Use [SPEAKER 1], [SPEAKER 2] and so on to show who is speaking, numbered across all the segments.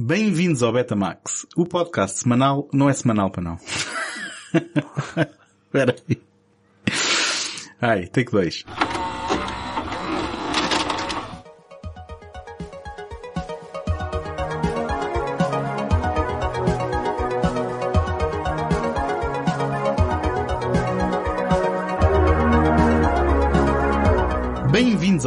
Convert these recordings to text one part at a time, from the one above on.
[SPEAKER 1] Bem-vindos ao Betamax. O podcast semanal não é semanal para não. Espera aí. Ai, take 2.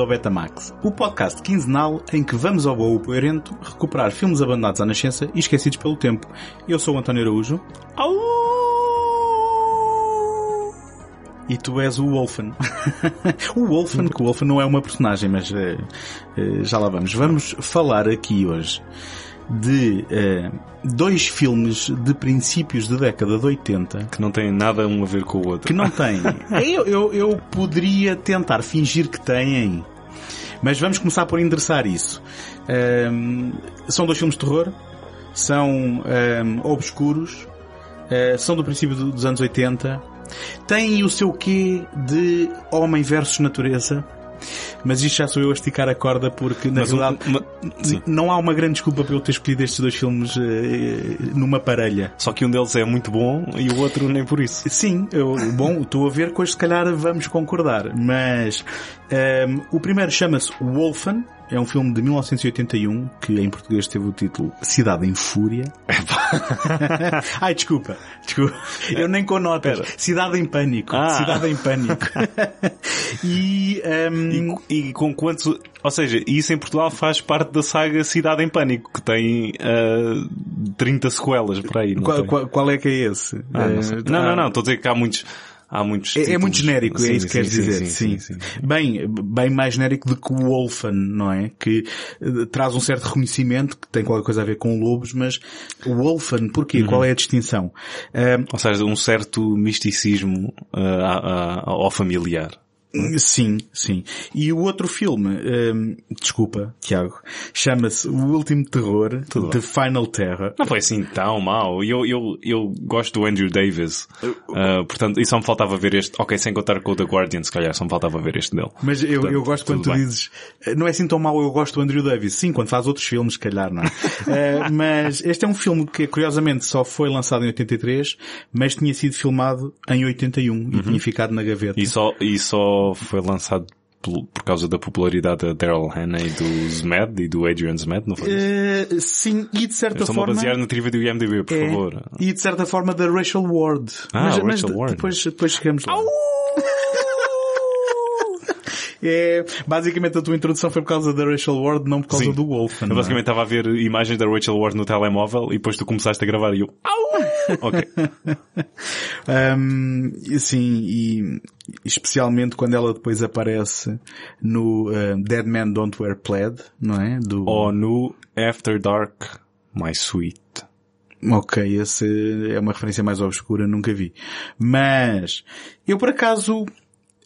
[SPEAKER 1] Ao Betamax, o podcast quinzenal em que vamos ao baú poerento recuperar filmes abandonados à nascença e esquecidos pelo tempo. Eu sou o António Araújo. Au! E tu és o Wolfen. o Wolfen, que o Wolfen não é uma personagem, mas eh, já lá vamos. Vamos falar aqui hoje de eh, dois filmes de princípios da década de 80
[SPEAKER 2] Que não tem nada um a ver com o outro.
[SPEAKER 1] que não têm. Eu, eu, eu poderia tentar fingir que têm, mas vamos começar por endereçar isso. Ahm, são dois filmes de terror, são ahm, obscuros, ah, são do princípio do- dos anos 80, têm o seu quê de homem versus natureza. Mas isto já sou eu a esticar a corda porque, na
[SPEAKER 2] Mas um-
[SPEAKER 1] verdade,
[SPEAKER 2] uma-
[SPEAKER 1] não há uma grande desculpa para eu ter escolhido estes dois filmes eh, numa parelha.
[SPEAKER 2] Só que um deles é muito bom e o outro nem por isso.
[SPEAKER 1] Sim, eu, bom, estou a ver que hoje se calhar vamos concordar, mas ehm, o primeiro chama-se Wolfen, é um filme de 1981 que em português teve o título Cidade em Fúria. Ai, desculpa, desculpa, eu nem com notas. Cidade em Pânico,
[SPEAKER 2] Ah.
[SPEAKER 1] Cidade em Pânico. e, ehm,
[SPEAKER 2] E, e com quantos... Ou seja, isso em Portugal faz parte da saga Cidade em Pânico, que tem ah, 30 sequelas por aí. Não,
[SPEAKER 1] qual, qual- qual é que é esse?
[SPEAKER 2] Ah, não.
[SPEAKER 1] Eh,
[SPEAKER 2] não, não,
[SPEAKER 1] ah,
[SPEAKER 2] não, estou a dizer que há muitos... Há muitos
[SPEAKER 1] É, é muito genérico, é isso que queres dizer.
[SPEAKER 2] sim,
[SPEAKER 1] Sim. Bem, bem mais genérico do que o Wolfen, não é? Que eh, traz um certo reconhecimento, que tem qualquer coisa a ver com lobos, mas o Wolfen, porquê?
[SPEAKER 2] Uhum.
[SPEAKER 1] Qual é a distinção? Ah,
[SPEAKER 2] Ou seja, um certo misticismo a- ao familiar.
[SPEAKER 1] Sim, sim. E o outro filme, ah, desculpa, Tiago, chama-se O Último Terror,
[SPEAKER 2] Tudo
[SPEAKER 1] The Final Terror.
[SPEAKER 2] Não foi assim tão mau. Eu, eu, eu gosto do Andrew Davis. Ah, portanto, e só me faltava ver este. Ok, sem contar com o The Guardian, se calhar, só me faltava ver este dele.
[SPEAKER 1] Mas eu, eu
[SPEAKER 2] Portanto,
[SPEAKER 1] gosto quando tu
[SPEAKER 2] bem.
[SPEAKER 1] dizes, eh, não é assim tão mau, eu gosto do Andrew Davis. Sim, quando faz outros filmes, se calhar, não é? Eh, mas este é um filme que, curiosamente, só foi lançado em 83, mas tinha sido filmado em 81 e tinha ficado na gaveta.
[SPEAKER 2] E só, e só foi lançado por causa da popularidade da Daryl Hannah e do Zmed e do Adrian Zmed, não foi?
[SPEAKER 1] Eh, sim, e de certa
[SPEAKER 2] Estou-me a
[SPEAKER 1] forma...
[SPEAKER 2] basear na trivia do IMDB, por
[SPEAKER 1] é,
[SPEAKER 2] favor.
[SPEAKER 1] E de certa forma da Rachel Ward.
[SPEAKER 2] Ah,
[SPEAKER 1] mas,
[SPEAKER 2] Rachel
[SPEAKER 1] mas
[SPEAKER 2] Ward.
[SPEAKER 1] Depois, depois chegamos lá. É, basicamente a tua introdução foi por causa da Rachel Ward, não por causa
[SPEAKER 2] Sim.
[SPEAKER 1] do.
[SPEAKER 2] Eu
[SPEAKER 1] não é?
[SPEAKER 2] basicamente estava a ver imagens da Rachel Ward no telemóvel e depois tu começaste a gravar e eu... Au! Ok.
[SPEAKER 1] Um, e sim, e especialmente quando ela depois aparece no uh, Dead Man Don't Wear Plaid, não é? Do...
[SPEAKER 2] Ou no After Dark, My Sweet.
[SPEAKER 1] Ok, esse é uma referência mais obscura, nunca vi. Mas, eu por acaso,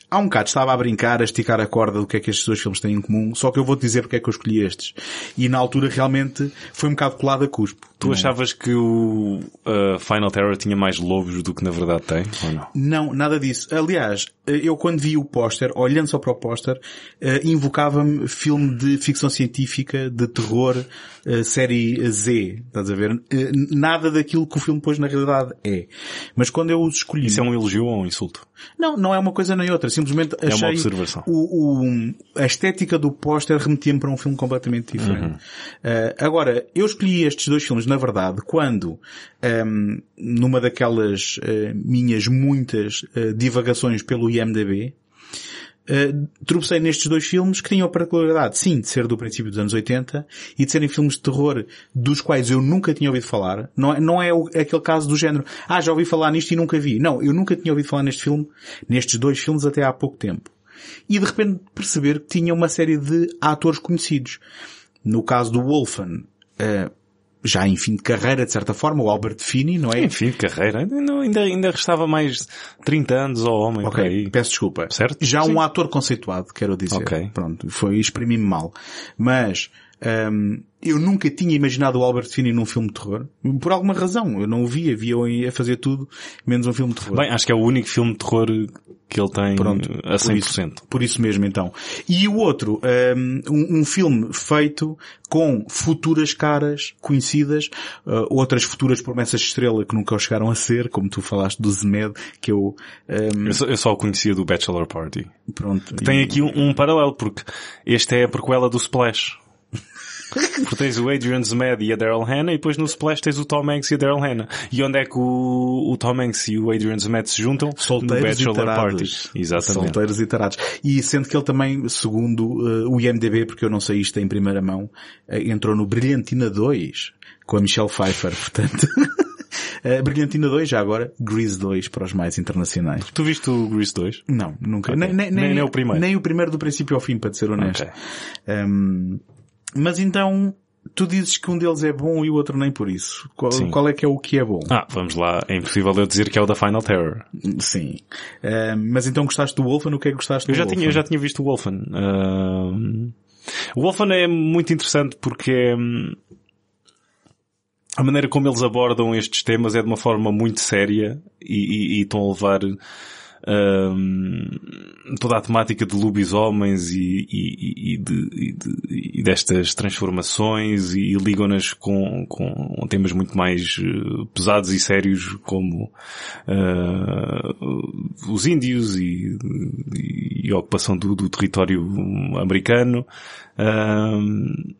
[SPEAKER 1] há um bocado estava a brincar, a esticar a corda do que é que estes dois filmes têm em comum, só que eu vou-te dizer porque é que eu escolhi estes. E na altura realmente foi um bocado colado a cuspo.
[SPEAKER 2] Tu achavas que o uh, Final Terror tinha mais lobos do que na verdade tem? Ou não?
[SPEAKER 1] Não, nada disso. Aliás, eu quando vi o póster, olhando só para o póster, eh, invocava-me filme de ficção científica, de terror, eh, série Z, estás a ver? Eh, Nada daquilo que o filme depois na realidade é. Mas quando eu os escolhi...
[SPEAKER 2] Isso é um elogio ou um insulto?
[SPEAKER 1] Não, não é uma coisa nem outra. Simplesmente
[SPEAKER 2] É uma
[SPEAKER 1] achei
[SPEAKER 2] observação.
[SPEAKER 1] O, o- a estética do póster remetia-me para um filme completamente diferente.
[SPEAKER 2] Uhum.
[SPEAKER 1] Uh, agora, eu escolhi estes dois filmes, na verdade, quando, um, numa daquelas uh, minhas muitas uh, divagações pelo IMDB, Uh, tropecei nestes dois filmes que tinham a particularidade, sim, de ser do princípio dos anos 80 e de serem filmes de terror dos quais eu nunca tinha ouvido falar. Não é, não é o- aquele caso do género, ah, já ouvi falar nisto e nunca vi. Não, eu nunca tinha ouvido falar neste filme, nestes dois filmes até há pouco tempo. E de repente perceber que tinha uma série de atores conhecidos. No caso do Wolfen, uh, já em fim de carreira, de certa forma, o Albert Finney, não é?
[SPEAKER 2] Enfim, de carreira. Ainda, ainda, restava mais 30 anos ao homem
[SPEAKER 1] Ok, peço desculpa.
[SPEAKER 2] Certo?
[SPEAKER 1] Já
[SPEAKER 2] Sim.
[SPEAKER 1] um ator conceituado, quero dizer.
[SPEAKER 2] Ok.
[SPEAKER 1] Pronto, foi exprimir-me mal. Mas Um, eu nunca tinha imaginado o Albert Finney num filme de terror. Por alguma razão. Eu não o via. Via a fazer tudo, menos um filme de terror.
[SPEAKER 2] Bem, acho que é o único filme de terror que ele tem
[SPEAKER 1] Pronto,
[SPEAKER 2] a 100%.
[SPEAKER 1] Por isso, por isso mesmo, então. E o outro, um, um filme feito com futuras caras conhecidas, uh, outras futuras promessas de estrela que nunca chegaram a ser, como tu falaste do Zemed, que eu... Um...
[SPEAKER 2] Eu, só, eu, só, o conhecia do Bachelor Party.
[SPEAKER 1] Pronto.
[SPEAKER 2] Tem e... aqui um, um paralelo, porque este é a prequela do Splash. Porque tens o Adrian Zmed e a Daryl Hannah e depois no Splash tens o Tom Hanks e a Daryl Hannah. E onde é que o, o Tom Hanks e o Adrian Zmed se juntam?
[SPEAKER 1] Solteiros
[SPEAKER 2] no
[SPEAKER 1] Bachelor Party.
[SPEAKER 2] Exatamente.
[SPEAKER 1] Solteiros e tarados. E sendo que ele também, segundo uh, o IMDB, porque eu não sei isto em primeira mão, uh, entrou no Brilhantina 2 com a Michelle Pfeiffer, portanto... Uh, Brilhantina 2, já agora, Grease 2 para os mais internacionais.
[SPEAKER 2] Tu viste o Grease 2?
[SPEAKER 1] Não, nunca.
[SPEAKER 2] Okay.
[SPEAKER 1] Nem, nem,
[SPEAKER 2] nem, nem, o primeiro.
[SPEAKER 1] Nem o primeiro do princípio ao fim, para te ser honesto.
[SPEAKER 2] Okay.
[SPEAKER 1] Um, mas então, tu dizes que um deles é bom e o outro nem por isso. Qual, qual, é que é o que é bom?
[SPEAKER 2] Ah, vamos lá. É impossível eu dizer que é o da Final Terror.
[SPEAKER 1] Sim. Uh, mas então gostaste do Wolfen? O que é que gostaste
[SPEAKER 2] eu
[SPEAKER 1] do
[SPEAKER 2] já
[SPEAKER 1] Wolfen?
[SPEAKER 2] Tinha, eu já tinha visto o Wolfen. Uh... O Wolfen é muito interessante porque é... A maneira como eles abordam estes temas é de uma forma muito séria e, e, e estão a levar um, toda a temática de lobisomens e, e, e, de, de, e destas transformações e, ligam-nas com, com temas muito mais pesados e sérios como uh, os índios e, a ocupação do, do território americano. Um,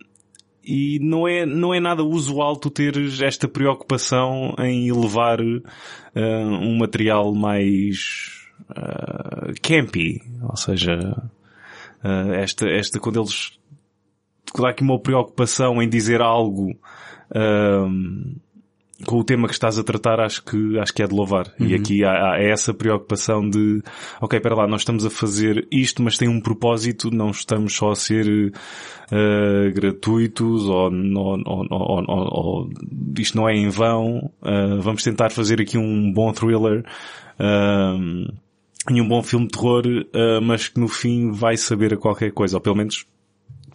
[SPEAKER 2] e não é, não é nada usual tu teres esta preocupação em elevar uh, um material mais uh, campy, ou seja, uh, esta, esta, quando eles, quando há aqui uma preocupação em dizer algo, uh, com o tema que estás a tratar, acho que, acho que é de louvar. Uhum. E aqui há, há, essa preocupação de, ok, para lá, nós estamos a fazer isto, mas tem um propósito, não estamos só a ser uh, gratuitos ou, ou, ou, ou, isto não é em vão, uh, vamos tentar fazer aqui um bom thriller. Uh, e um bom filme de terror, uh, mas que no fim vai saber a qualquer coisa, ou pelo menos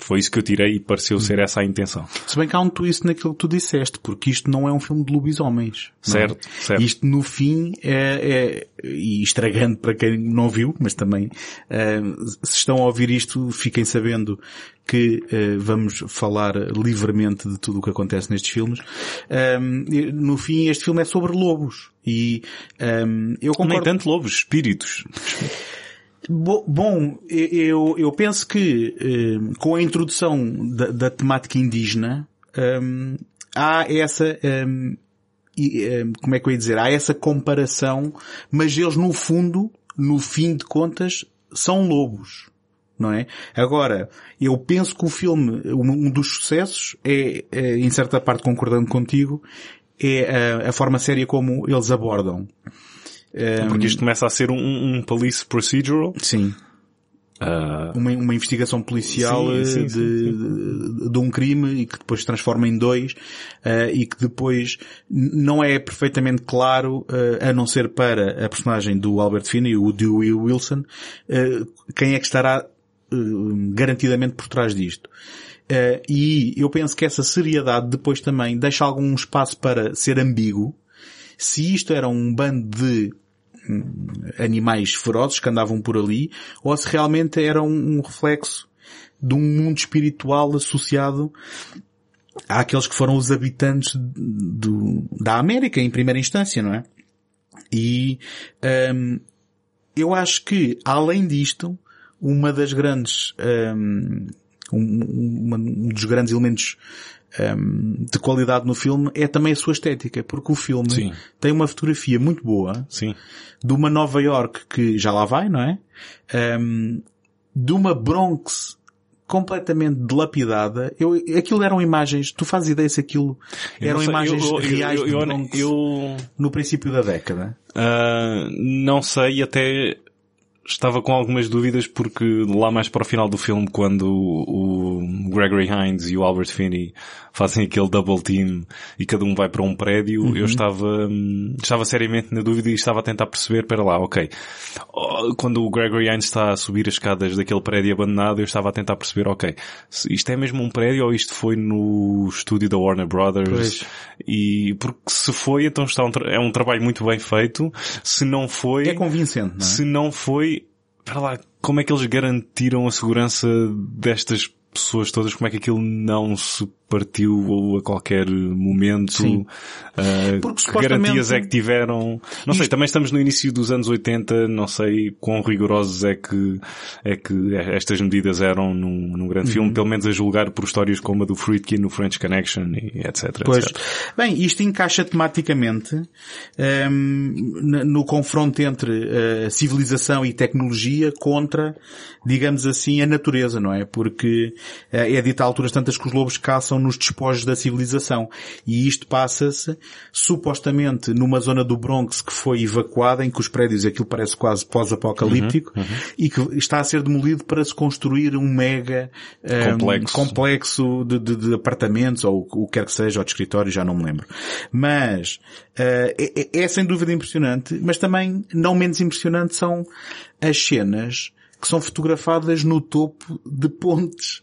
[SPEAKER 2] foi isso que eu tirei e pareceu ser essa a intenção.
[SPEAKER 1] Se bem que há um twist naquilo que tu disseste, porque isto não é um filme de lobisomens.
[SPEAKER 2] Certo,
[SPEAKER 1] é?
[SPEAKER 2] certo.
[SPEAKER 1] Isto no fim é, é, e estragando para quem não viu, mas também uh, se estão a ouvir isto, fiquem sabendo que uh, vamos falar livremente de tudo o que acontece nestes filmes. Um, no fim, este filme é sobre lobos. E um, eu concordo...
[SPEAKER 2] Nem tanto lobos, espíritos.
[SPEAKER 1] Bom, eu, eu penso que um, com a introdução da, da temática indígena um, há essa um, como é que eu ia dizer? Há essa comparação, mas eles no fundo, no fim de contas, são lobos. Não é? Agora, eu penso que o filme, um dos sucessos é, é em certa parte concordando contigo, é a, a forma séria como eles abordam.
[SPEAKER 2] Porque isto começa a ser um, um police procedural.
[SPEAKER 1] Sim.
[SPEAKER 2] Uh...
[SPEAKER 1] Uma, uma investigação policial
[SPEAKER 2] sim, sim,
[SPEAKER 1] de,
[SPEAKER 2] sim,
[SPEAKER 1] de, de, um crime e que depois se transforma em dois uh, e que depois não é perfeitamente claro, uh, a não ser para a personagem do Albert Finney, o Dewey Wilson, quem é que estará garantidamente por trás disto. E eu penso que essa seriedade depois também deixa algum espaço para ser ambíguo. Se isto era um bando de animais ferozes que andavam por ali, ou se realmente era um, reflexo de um mundo espiritual associado àqueles que foram os habitantes do, da América em primeira instância, não é? E um, eu acho que, além disto, uma das grandes um, um, um dos grandes elementos um, de qualidade no filme é também a sua estética, porque o filme
[SPEAKER 2] Sim.
[SPEAKER 1] tem uma fotografia muito boa
[SPEAKER 2] Sim.
[SPEAKER 1] de uma Nova York que já lá vai, não é? Um, de uma Bronx completamente dilapidada. Eu, aquilo eram imagens, tu fazes ideia se aquilo eram
[SPEAKER 2] sei,
[SPEAKER 1] imagens
[SPEAKER 2] eu, eu,
[SPEAKER 1] reais
[SPEAKER 2] eu, eu,
[SPEAKER 1] no princípio da década?
[SPEAKER 2] Uh, não sei, até estava com algumas dúvidas porque lá mais para o final do filme, quando o Gregory Hines e o Albert Finney fazem aquele double team e cada um vai para um prédio, uhum. eu estava, hum, estava seriamente na dúvida e estava a tentar perceber, para lá, ok. Oh, quando o Gregory Hines está a subir as escadas daquele prédio abandonado, eu estava a tentar perceber, ok, isto é mesmo um prédio ou isto foi no estúdio da Warner Brothers? Pois. E, porque se foi, então está um, é um trabalho muito bem feito. Se não foi...
[SPEAKER 1] É convincente, não é?
[SPEAKER 2] Se não foi, para lá, como é que eles garantiram a segurança destas pessoas todas, como é que aquilo não se partiu a qualquer momento. Uh, Porque, que garantias é que tiveram? Não sei, também estamos no início dos anos 80, não sei quão rigorosos é que, é que estas medidas eram num, num grande uhum. filme, pelo menos a julgar por histórias como a do Friedkin no French Connection e etc.
[SPEAKER 1] Pois.
[SPEAKER 2] Etc.
[SPEAKER 1] Bem, isto encaixa tematicamente um, ehm, no confronto entre a eh, civilização e tecnologia contra, digamos assim, a natureza, não é? Porque é dito a alturas tantas que os lobos caçam nos despojos da civilização. E isto passa-se, supostamente, numa zona do Bronx que foi evacuada, em que os prédios, aquilo parece quase pós-apocalíptico, uhum, uhum. e que está a ser demolido para se construir um mega um, complexo, complexo de, de, de, apartamentos, ou o que quer que seja, ou de escritório, já não me lembro. Mas, uh, é, é sem dúvida impressionante, mas também não menos impressionante são as cenas que são fotografadas no topo de pontes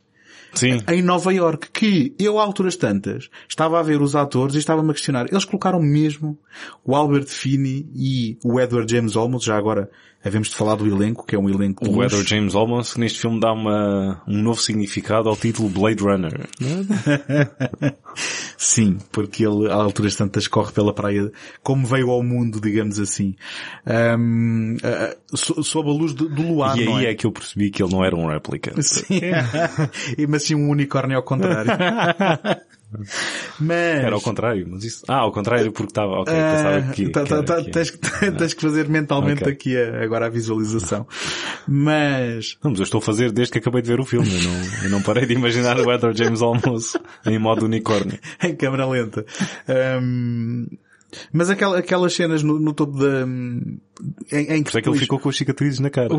[SPEAKER 2] Sim.
[SPEAKER 1] em Nova York, que eu, a alturas tantas, estava a ver os atores e estava-me a questionar. Eles colocaram mesmo o Albert Finney e o Edward James Olmos, já agora havemos de falar do elenco, que é um elenco
[SPEAKER 2] O Edward James Olmos, que neste filme dá uma, um novo significado ao título Blade Runner.
[SPEAKER 1] Sim, porque ele, a alturas tantas, corre pela praia como veio ao mundo, digamos assim. Um, uh, sob a luz do, do luar,
[SPEAKER 2] E aí
[SPEAKER 1] é?
[SPEAKER 2] é? que eu percebi que ele não era um réplica.
[SPEAKER 1] Sim. mas sim um unicórnio ao contrário. Mas...
[SPEAKER 2] Era ao contrário, mas isso... Ah, ao contrário porque estava... Ok, pensava que...
[SPEAKER 1] Tá, tá, tá, tens, tens que fazer mentalmente okay. aqui a, agora a visualização. Mas...
[SPEAKER 2] Não, mas eu estou a fazer desde que acabei de ver o filme. Eu não, eu não parei de imaginar o Edward James Olmos em modo unicórnio.
[SPEAKER 1] em câmera lenta. Um... Mas aquela, aquelas cenas no, no topo da... Em, em
[SPEAKER 2] que Por é que ele ficou com as cicatrizes na cara.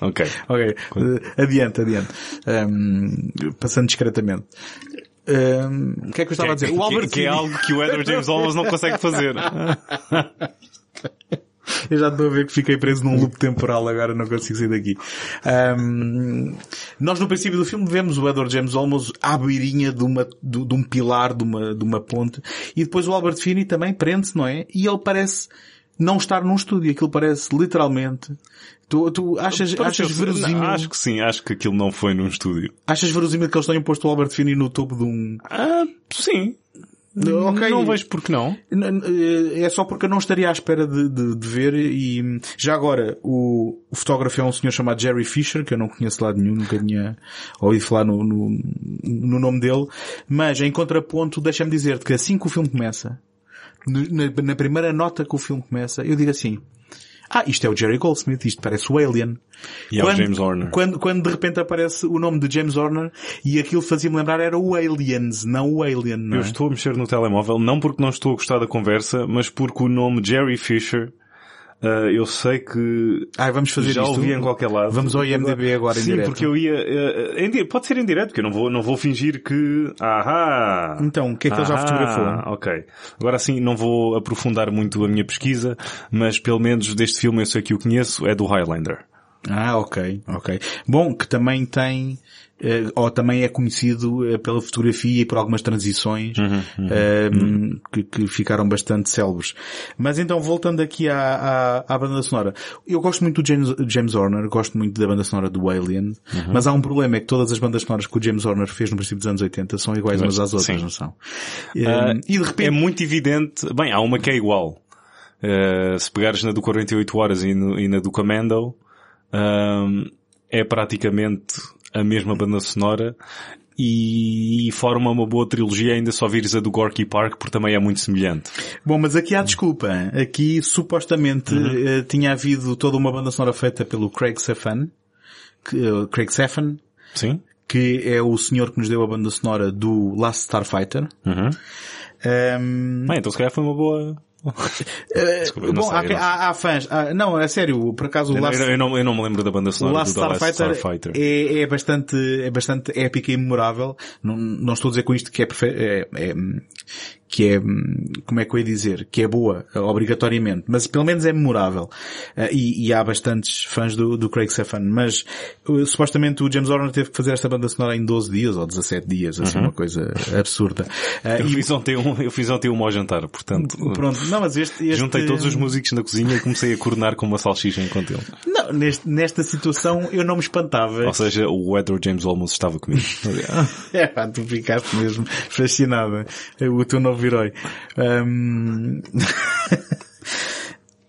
[SPEAKER 2] Ok.
[SPEAKER 1] Ok. Uh, adiante, adiante. Um, passando discretamente. Um, o que é que eu estava a dizer?
[SPEAKER 2] O Albert que, que é algo que o Edward James Olmos não consegue fazer.
[SPEAKER 1] Eu já estou a ver que fiquei preso num loop temporal agora, não consigo sair daqui. Um, nós no princípio do filme vemos o Edward James Olmos à beirinha de, uma, de, de um pilar, de uma, de uma ponte, e depois o Albert Finney também prende-se, não é? E ele parece não estar num estúdio. Aquilo parece literalmente. Tu, tu achas, achas verosímil?
[SPEAKER 2] Acho que sim, acho que aquilo não foi num estúdio.
[SPEAKER 1] Achas verosímil que eles tenham posto o Albert Finney no topo de um...
[SPEAKER 2] Ah, sim. Okay. Não vejo porque não.
[SPEAKER 1] Eh, é só porque eu não estaria à espera de, de, de ver e já agora o, o, fotógrafo é um senhor chamado Jerry Fisher, que eu não conheço de lado nenhum, nunca tinha ouvido falar no, no, no nome dele, mas em contraponto deixa-me dizer-te que assim que o filme começa, na, na, primeira nota que o filme começa, eu digo assim, ah, isto é o Jerry Goldsmith, isto parece o Alien.
[SPEAKER 2] E quando, é o James Horner.
[SPEAKER 1] Quando, quando de repente aparece o nome de James Horner e aquilo fazia-me lembrar era o Aliens, não o Alien. Não
[SPEAKER 2] é? Eu estou a mexer no telemóvel, não porque não estou a gostar da conversa, mas porque o nome Jerry Fisher Uh, eu sei que
[SPEAKER 1] ah, vamos fazer
[SPEAKER 2] já
[SPEAKER 1] isto?
[SPEAKER 2] ouvi em qualquer lado.
[SPEAKER 1] Vamos ao IMDB agora
[SPEAKER 2] Sim,
[SPEAKER 1] em direto.
[SPEAKER 2] porque eu ia... Uh, em, pode ser em direto, porque eu não vou, não vou fingir que... Ahá!
[SPEAKER 1] Então, o que é que ele já fotografou?
[SPEAKER 2] Ok. Agora sim, não vou aprofundar muito a minha pesquisa, mas pelo menos deste filme eu sei que o conheço, é do Highlander.
[SPEAKER 1] Ah, ok, ok. Bom, que também tem uh, ou também é conhecido uh, pela fotografia e por algumas transições uhum, uhum, uh. Que, que, ficaram bastante célebres. Mas então, voltando aqui à, à, à, banda sonora, eu gosto muito do James, James Horner, gosto muito da banda sonora do Alien, uhum. mas há um problema, é que todas as bandas sonoras que o James Horner fez no princípio dos anos 80 são iguais umas às outras, Sim. não são?
[SPEAKER 2] Uh, e de repente... É muito evidente, bem, há uma que é igual. Uh, se pegares na do 48 horas e, no, e na do Commando, é praticamente a mesma banda sonora e forma uma boa trilogia ainda só vires a do Gorky Park porque também é muito semelhante.
[SPEAKER 1] Bom, mas aqui há desculpa. Aqui supostamente uhum. uh, tinha havido toda uma banda sonora feita pelo Craig Sefan, que, uh, Craig Sefan,
[SPEAKER 2] Sim.
[SPEAKER 1] que é o senhor que nos deu a banda sonora do Last Starfighter.
[SPEAKER 2] Uhum. Um... Bem, então se calhar foi uma boa Desculpa, eu não
[SPEAKER 1] bom,
[SPEAKER 2] sei,
[SPEAKER 1] há, há- há fãs. há- não, é sério, por acaso o
[SPEAKER 2] Eu,
[SPEAKER 1] Last,
[SPEAKER 2] eu- não, eu não me lembro da banda
[SPEAKER 1] o
[SPEAKER 2] sonora
[SPEAKER 1] Last
[SPEAKER 2] do The Last
[SPEAKER 1] Starfighter,
[SPEAKER 2] Starfighter.
[SPEAKER 1] É, é bastante, é bastante épica e memorável. Não, não estou a dizer com isto que é, é, é, que é, como é que eu ia dizer, que é boa, obrigatoriamente, mas pelo menos é memorável. Ah, e, e há bastantes fãs do, do Craig Sefan, mas supostamente o James Horner teve que fazer esta banda sonora em 12 dias ou 17 dias, assim, uma coisa absurda. Ah,
[SPEAKER 2] Eu fiz, ontem um, eu fiz ontem um ao jantar, portanto,
[SPEAKER 1] Pronto, não, mas este, este...
[SPEAKER 2] juntei todos os músicos na cozinha e comecei a coordenar com uma salsicha enquanto ele.
[SPEAKER 1] Não, neste- nesta situação eu não me espantava.
[SPEAKER 2] Ou seja, o Edward James Olmos estava comigo.
[SPEAKER 1] É pá, tu ficaste mesmo fascinada. O teu novo Ahm,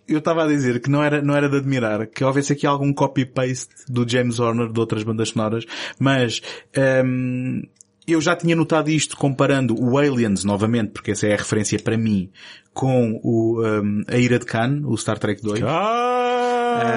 [SPEAKER 1] Eu estava a dizer que não era, não era de admirar que houvesse aqui algum copy-paste do James Horner de outras bandas sonoras, mas ahm, eu já tinha notado isto comparando o Aliens, novamente, porque essa é a referência para mim, com o, ahm, a Ira de Khan, o Star Trek 2.
[SPEAKER 2] Ah,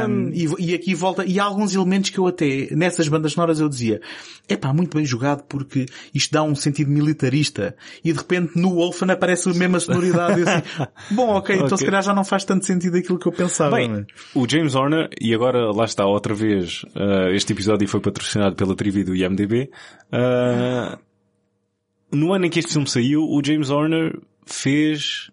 [SPEAKER 1] Um, e, e aqui volta, e há alguns elementos que eu até, nessas bandas sonoras eu dizia, é pá, muito bem jogado porque isto dá um sentido militarista. E de repente no Wolfen aparece a mesma sonoridade. E assim, bom, ok, então se calhar já não faz tanto sentido aquilo que eu pensava.
[SPEAKER 2] Bem,
[SPEAKER 1] mas-
[SPEAKER 2] o James Horner, e agora lá está outra vez, uh, este episódio foi patrocinado pela trivia do IMDB, uh, no ano em que este filme saiu, o James Horner fez,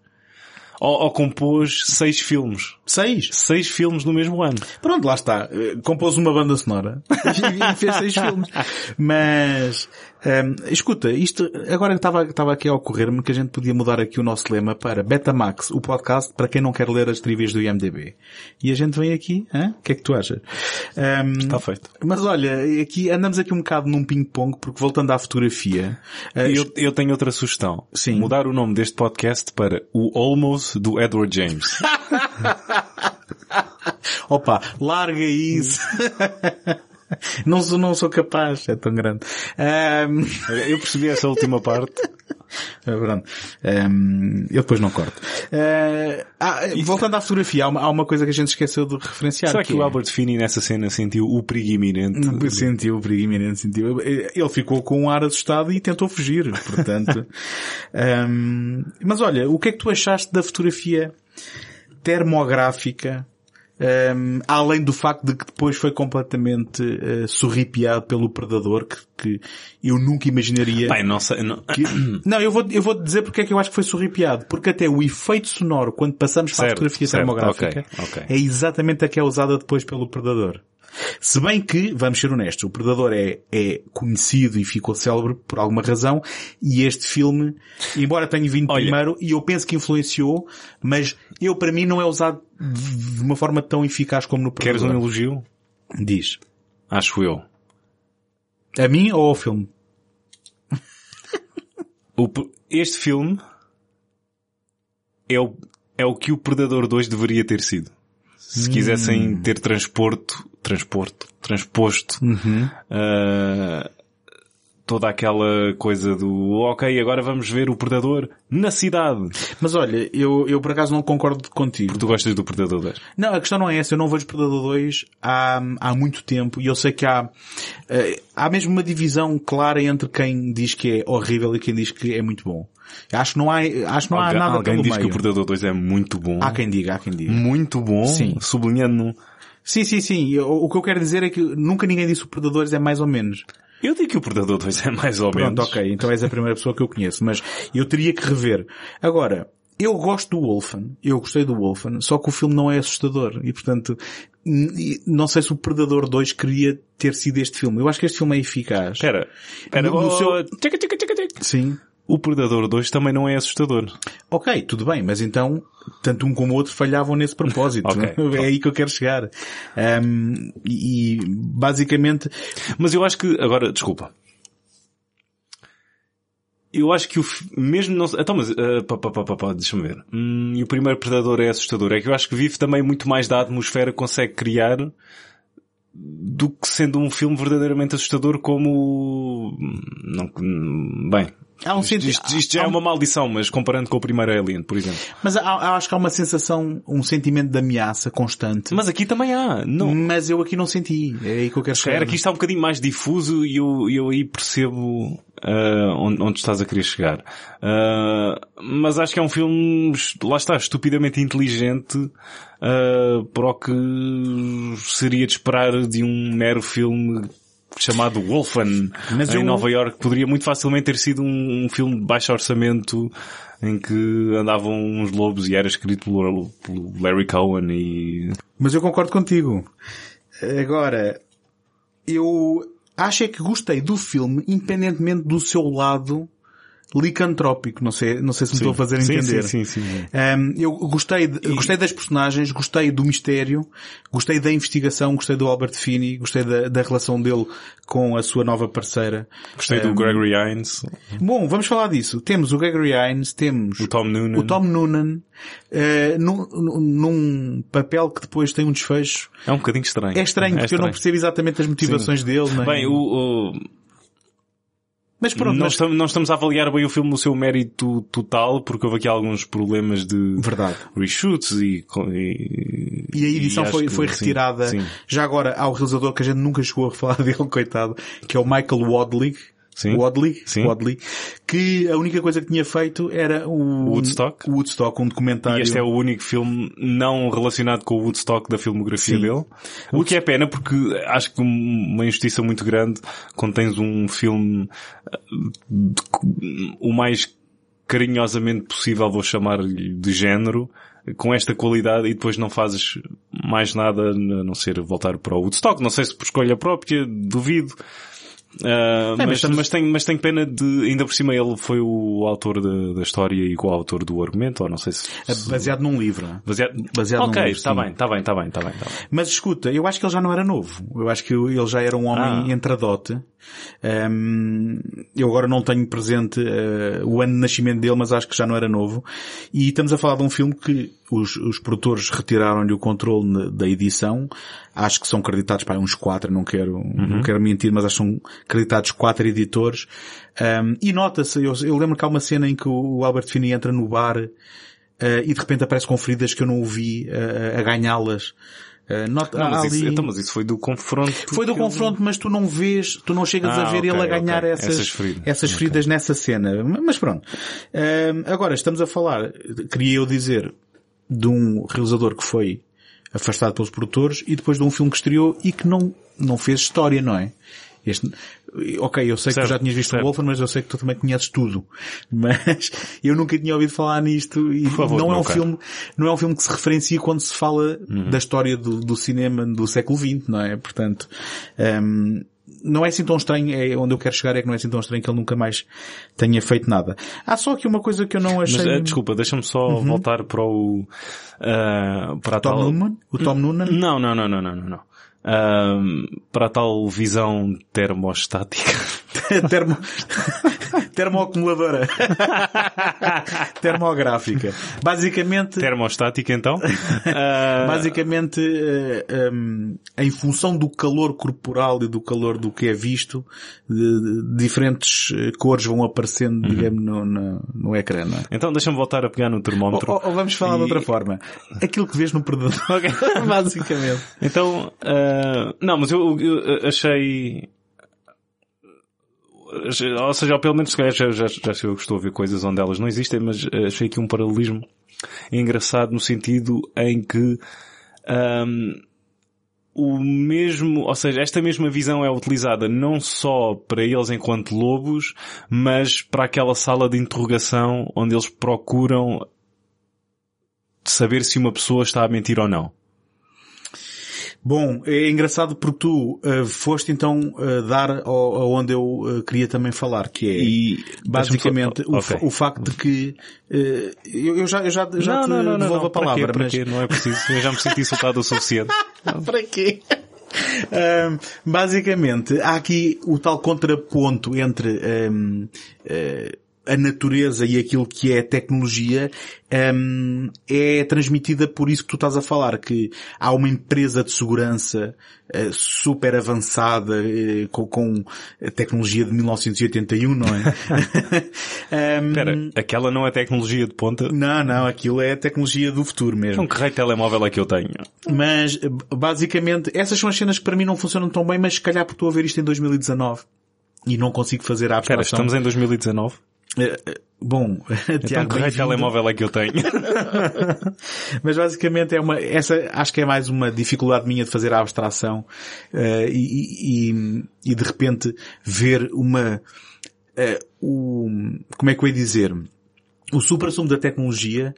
[SPEAKER 2] ou, ou compôs seis filmes.
[SPEAKER 1] Seis.
[SPEAKER 2] Seis filmes no mesmo ano.
[SPEAKER 1] Pronto, lá está. Eh, Compôs uma banda sonora e fez seis filmes. Mas, ehm, escuta, isto agora estava, estava aqui a ocorrer-me que a gente podia mudar aqui o nosso lema para Betamax, o podcast para quem não quer ler as trivias do IMDB. E a gente vem aqui, hã? o que é que tu achas? Ehm,
[SPEAKER 2] Está feito.
[SPEAKER 1] mas olha, aqui andamos aqui um bocado num ping-pong porque voltando à fotografia, eh,
[SPEAKER 2] Eu, eu tenho outra sugestão.
[SPEAKER 1] Sim.
[SPEAKER 2] Mudar o nome deste podcast para o Almost do Edward James.
[SPEAKER 1] Opa, larga isso. não, sou, não sou capaz, é tão grande. Ehm,
[SPEAKER 2] eu percebi essa última parte.
[SPEAKER 1] É verdade. Ehm, eu depois não corto. Eh, ah, voltando à fotografia, há uma, há uma coisa que a gente esqueceu de referenciar.
[SPEAKER 2] Será que
[SPEAKER 1] é-
[SPEAKER 2] o Albert Finney nessa cena sentiu o perigo iminente?
[SPEAKER 1] Sentiu o perigo iminente, sentiu. Ele ficou com um ar assustado e tentou fugir, portanto. Ehm, mas olha, o que é que tu achaste da fotografia termográfica, ehm, além do facto de que depois foi completamente eh, sorripiado pelo predador, que, que eu nunca imaginaria.
[SPEAKER 2] Bem, não sei, não...
[SPEAKER 1] que- Não, eu vou, eu vou dizer porque é que eu acho que foi sorripiado. Porque até o efeito sonoro, quando passamos para a fotografia
[SPEAKER 2] certo,
[SPEAKER 1] termográfica,
[SPEAKER 2] ok, ok.
[SPEAKER 1] é exatamente a que é usada depois pelo predador. Se bem que, vamos ser honestos, o Predador é, é conhecido e ficou célebre por alguma razão, e este filme, embora tenha vindo
[SPEAKER 2] Olha-
[SPEAKER 1] primeiro, e eu penso que influenciou, mas eu, para mim, não é usado de uma forma tão eficaz como no
[SPEAKER 2] Queres um
[SPEAKER 1] Predador.
[SPEAKER 2] elogio?
[SPEAKER 1] Diz.
[SPEAKER 2] Acho eu.
[SPEAKER 1] A mim ou ao filme?
[SPEAKER 2] O este filme é o, é o que o Predador 2 deveria ter sido. Se quisessem ter transporto, transporto, transposto, ah, toda aquela coisa do, ok, agora vamos ver o Predador na cidade.
[SPEAKER 1] Mas olha, eu, eu por acaso não concordo contigo.
[SPEAKER 2] Tu gostas do Predador 2?
[SPEAKER 1] Não, a questão não é essa. Eu não vejo Predador 2 há, há muito tempo e eu sei que há, eh, há mesmo uma divisão clara entre quem diz que é horrível e quem diz que é muito bom. Acho que não há, acho que não há
[SPEAKER 2] Alguém,
[SPEAKER 1] nada
[SPEAKER 2] alguém diz
[SPEAKER 1] meio.
[SPEAKER 2] que o Predador 2 é muito bom.
[SPEAKER 1] Há quem diga, há quem diga.
[SPEAKER 2] Muito bom.
[SPEAKER 1] Sim.
[SPEAKER 2] Sublinhando.
[SPEAKER 1] Sim, sim, sim. Eu- o que eu quero dizer é que nunca ninguém disse que o Predador é mais ou menos.
[SPEAKER 2] Eu digo que o Predador 2 é mais ou
[SPEAKER 1] Pronto,
[SPEAKER 2] menos.
[SPEAKER 1] ok. Então és a primeira pessoa que eu conheço. Mas eu teria que rever. Agora, eu gosto do Wolfen. Eu gostei do Wolfen. Só que o filme não é assustador. E portanto, não sei se o Predador 2 queria ter sido este filme. Eu acho que este filme é eficaz.
[SPEAKER 2] Espera, espera,
[SPEAKER 1] No- no
[SPEAKER 2] oh,
[SPEAKER 1] seu-. Sim.
[SPEAKER 2] O Predador 2 também não é assustador.
[SPEAKER 1] Ok, tudo bem, mas então, tanto um como o outro falhavam nesse propósito.
[SPEAKER 2] Ok,
[SPEAKER 1] é aí que eu quero chegar. Ahm, e, basicamente,
[SPEAKER 2] Mas eu acho que, agora, desculpa. Eu acho que o, mesmo não, então mas, ah, pá, pá, pá, pá, pá, deixa-me ver. Hum, e o primeiro Predador é assustador. É que eu acho que vive também muito mais da atmosfera que consegue criar do que sendo um filme verdadeiramente assustador como, hum, não, hum, bem,
[SPEAKER 1] Há um
[SPEAKER 2] Isto,
[SPEAKER 1] senti-
[SPEAKER 2] isto- isto já
[SPEAKER 1] há
[SPEAKER 2] é
[SPEAKER 1] um-
[SPEAKER 2] uma maldição, mas comparando com o primeiro Alien, por exemplo.
[SPEAKER 1] Mas há- há- acho que há uma sensação, um sentimento de ameaça constante.
[SPEAKER 2] Mas aqui também há. Não,
[SPEAKER 1] Mas eu aqui não senti. É aí que eu quero chegar.
[SPEAKER 2] Era que isto está um bocadinho mais difuso e eu, eu aí percebo ah, onde, onde estás a querer chegar. Ah, mas acho que é um filme, lá está, estupidamente inteligente ah, para o que seria de esperar de um mero filme chamado Wolfen
[SPEAKER 1] Mas
[SPEAKER 2] em
[SPEAKER 1] eu-
[SPEAKER 2] Nova York. Poderia muito facilmente ter sido um, um filme de baixo orçamento em que andavam uns lobos e era escrito pelo, pelo Larry Cohen e
[SPEAKER 1] Mas eu concordo contigo. Agora, eu acho é que gostei do filme independentemente do seu lado licantrópico. Não sei, não sei se me estou a fazer
[SPEAKER 2] Sim,
[SPEAKER 1] entender.
[SPEAKER 2] Sim, sim, sim.
[SPEAKER 1] Um, eu gostei, de- gostei das personagens, gostei do mistério, gostei da investigação, gostei do Albert Finney, gostei da, da relação dele com a sua nova parceira.
[SPEAKER 2] Gostei do Gregory Hines,
[SPEAKER 1] Bom, vamos falar disso. Temos o Gregory Hines, temos
[SPEAKER 2] o Tom Noonan.
[SPEAKER 1] o Tom Noonan, eh, num, num papel que depois tem um desfecho.
[SPEAKER 2] É um bocadinho estranho.
[SPEAKER 1] É estranho, porque eu não percebo exatamente as motivações dele. nem-
[SPEAKER 2] Bem, o, o-
[SPEAKER 1] Mas pronto,
[SPEAKER 2] não,
[SPEAKER 1] mas...
[SPEAKER 2] estamos, não estamos a avaliar bem o filme no seu mérito total, porque houve aqui alguns problemas de
[SPEAKER 1] Verdade.
[SPEAKER 2] reshoots e, e,
[SPEAKER 1] E a edição
[SPEAKER 2] acho
[SPEAKER 1] foi, foi
[SPEAKER 2] sim,
[SPEAKER 1] retirada.
[SPEAKER 2] Sim,
[SPEAKER 1] Já agora, há o realizador que a gente nunca chegou a falar dele, coitado, que é o Michael Wadley.
[SPEAKER 2] Sim.
[SPEAKER 1] Wadley,
[SPEAKER 2] Sim.
[SPEAKER 1] Wadley, que a única coisa que tinha feito era o
[SPEAKER 2] Woodstock.
[SPEAKER 1] o Woodstock, um documentário.
[SPEAKER 2] E este é o único filme não relacionado com o Woodstock da filmografia
[SPEAKER 1] Sim.
[SPEAKER 2] dele. O que é pena porque acho que uma injustiça muito grande quando tens um filme eh, o mais carinhosamente possível, vou chamar-lhe de género, com esta qualidade e depois não fazes mais nada a não ser voltar para o Woodstock. Não sei se por escolha própria, duvido. Ah,
[SPEAKER 1] mas
[SPEAKER 2] mas,
[SPEAKER 1] estamos-
[SPEAKER 2] mas, tenho, mas tenho pena de, ainda por cima ele foi o autor da, da história e o autor do argumento, ou não sei se...
[SPEAKER 1] É
[SPEAKER 2] se-
[SPEAKER 1] baseado num livro.
[SPEAKER 2] Baseado,
[SPEAKER 1] Baseado num
[SPEAKER 2] ok,
[SPEAKER 1] livro,
[SPEAKER 2] está
[SPEAKER 1] sim.
[SPEAKER 2] bem, está bem, está bem, está bem, está bem.
[SPEAKER 1] Mas escuta, eu acho que ele já não era novo. Eu acho que ele já era um homem
[SPEAKER 2] Ah.
[SPEAKER 1] entradote. Hum, eu agora não tenho presente eh, o ano de nascimento dele, mas acho que já não era novo. E estamos a falar de um filme que os, os produtores retiraram-lhe o controle da edição. Acho que são creditados para uns quatro, não quero, não quero mentir, mas acho que são creditados quatro editores. Hum, e nota-se, eu, eu lembro que há uma cena em que o Albert Finney entra no bar eh, e de repente aparece com feridas que eu não o vi eh, a ganhá-las. Nota,
[SPEAKER 2] Não, mas, isso,
[SPEAKER 1] ali-
[SPEAKER 2] então, mas isso foi do confronto.
[SPEAKER 1] foi do confronto, mas tu não vês, tu não chegas
[SPEAKER 2] Ah,
[SPEAKER 1] a ver
[SPEAKER 2] ok,
[SPEAKER 1] ele a ganhar
[SPEAKER 2] ok.
[SPEAKER 1] essas,
[SPEAKER 2] Essas feridas.
[SPEAKER 1] essas feridas nessa cena. Mas pronto. Ahm, agora, estamos a falar, queria eu dizer, de um realizador que foi afastado pelos produtores e depois de um filme que estreou e que não, não fez história, não é? Este, ok, eu sei que
[SPEAKER 2] Certo,
[SPEAKER 1] tu já tinhas visto
[SPEAKER 2] certo.
[SPEAKER 1] o Wolfen, mas eu sei que tu também conheces tudo. Mas eu nunca tinha ouvido falar nisto e
[SPEAKER 2] favor,
[SPEAKER 1] não é um
[SPEAKER 2] caro.
[SPEAKER 1] filme, não é um filme que se referencia quando se fala
[SPEAKER 2] Uhum.
[SPEAKER 1] da história do, do cinema do século XX, não é? Portanto, hum, não é assim tão estranho, é onde eu quero chegar é que não é assim tão estranho que ele nunca mais tenha feito nada. Há só aqui uma coisa que eu não achei...
[SPEAKER 2] Mas, eh, desculpa, deixa-me só voltar para o, ah, para a
[SPEAKER 1] Tom
[SPEAKER 2] tal...
[SPEAKER 1] Noonan? O Tom Noonan?
[SPEAKER 2] Não, não, não, não, não, não, Ah, para a tal visão termostática.
[SPEAKER 1] Termo... Termoacumuladora. Termográfica. Basicamente,
[SPEAKER 2] Termostática então. Ah,
[SPEAKER 1] basicamente, eh, um, em função do calor corporal e do calor do que é visto, diferentes eh, cores vão aparecendo, digamos, no, no, no ecrã, é?
[SPEAKER 2] então deixa-me voltar a pegar no termómetro.
[SPEAKER 1] Ou, ou vamos falar de outra
[SPEAKER 2] E-
[SPEAKER 1] forma. Aquilo que vês no Predador. Basicamente.
[SPEAKER 2] Então, ah, não, mas eu, eu achei, ou seja, pelo menos se calhar já, já, já eu estou a ver coisas onde elas não existem, mas achei aqui um paralelismo engraçado no sentido em que ahm, o mesmo, ou seja, esta mesma visão é utilizada não só para eles enquanto lobos, mas para aquela sala de interrogação onde eles procuram saber se uma pessoa está a mentir ou não.
[SPEAKER 1] Bom, é engraçado porque tu eh, foste então eh, dar ao, aonde eu eh, queria também falar, que é
[SPEAKER 2] E
[SPEAKER 1] basicamente o, fa- o facto de que eu, eu já, eu já, já te devolvo a
[SPEAKER 2] para
[SPEAKER 1] palavra,
[SPEAKER 2] quê? Para
[SPEAKER 1] mas
[SPEAKER 2] quê? Não é preciso. Eu já me senti insultado o suficiente.
[SPEAKER 1] para quê? Basicamente, há aqui o tal contraponto entre ahm, eh, a natureza e aquilo que é a tecnologia um, é transmitida por isso que tu estás a falar, que há uma empresa de segurança uh, super avançada uh, com, com, a tecnologia de 1981, não
[SPEAKER 2] é? um, Espera, aquela não é tecnologia de ponta?
[SPEAKER 1] Não, não, aquilo é a tecnologia do futuro mesmo.
[SPEAKER 2] Então que raio telemóvel é que eu tenho?
[SPEAKER 1] Mas, basicamente, essas são as cenas que para mim não funcionam tão bem, mas se calhar porque estou a ver isto em 2019 e não consigo fazer a abstração.
[SPEAKER 2] Espera, estamos em 2019?
[SPEAKER 1] Eh, eh, bom,
[SPEAKER 2] então, Tiago, que telemóvel é que eu tenho?
[SPEAKER 1] Mas basicamente é uma, essa acho que é mais uma dificuldade minha de fazer a abstração uh, e, e, e, de repente ver uma, uh, o, como é que eu ia dizer, o supra-sumo da tecnologia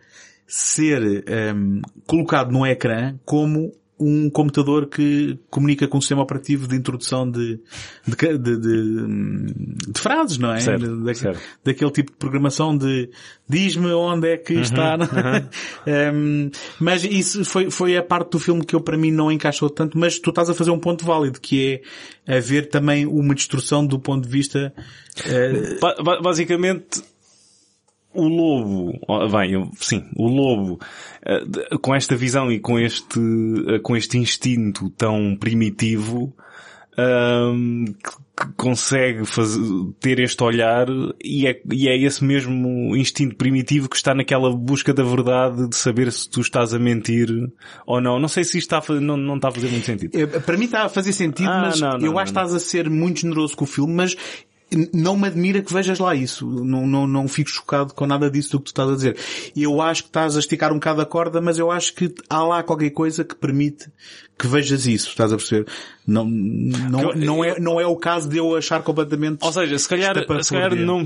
[SPEAKER 1] ser um, ehm, colocado no ecrã como um computador que comunica com um sistema operativo de introdução de, de, de, de, de frases, não é?
[SPEAKER 2] Certo,
[SPEAKER 1] da,
[SPEAKER 2] certo.
[SPEAKER 1] Daquele tipo de programação de diz-me onde é que uhum, está. Uhum. um, mas isso foi, foi a parte do filme que eu para mim não encaixou tanto, mas tu estás a fazer um ponto válido, que é haver também uma destrução do ponto de vista...
[SPEAKER 2] Uh... Basicamente, o lobo, bem, sim, o lobo, eh, com esta visão e com este, eh, com este instinto tão primitivo, um, que consegue fazer, ter este olhar e é, e é esse mesmo instinto primitivo que está naquela busca da verdade de saber se tu estás a mentir ou não. Não sei se isto está a, não, não está a fazer muito sentido.
[SPEAKER 1] É, para mim está a fazer sentido, ah, mas não, não, eu não, acho que estás a ser muito generoso com o filme, mas não me admira que vejas lá isso. Não, não, não fico chocado com nada disso do que tu estás a dizer. Eu acho que estás a esticar um bocado a corda, mas eu acho que há lá qualquer coisa que permite que vejas isso. Estás a perceber? Não, não, não, é, não é o caso de eu achar completamente...
[SPEAKER 2] Ou seja, se calhar, se calhar não,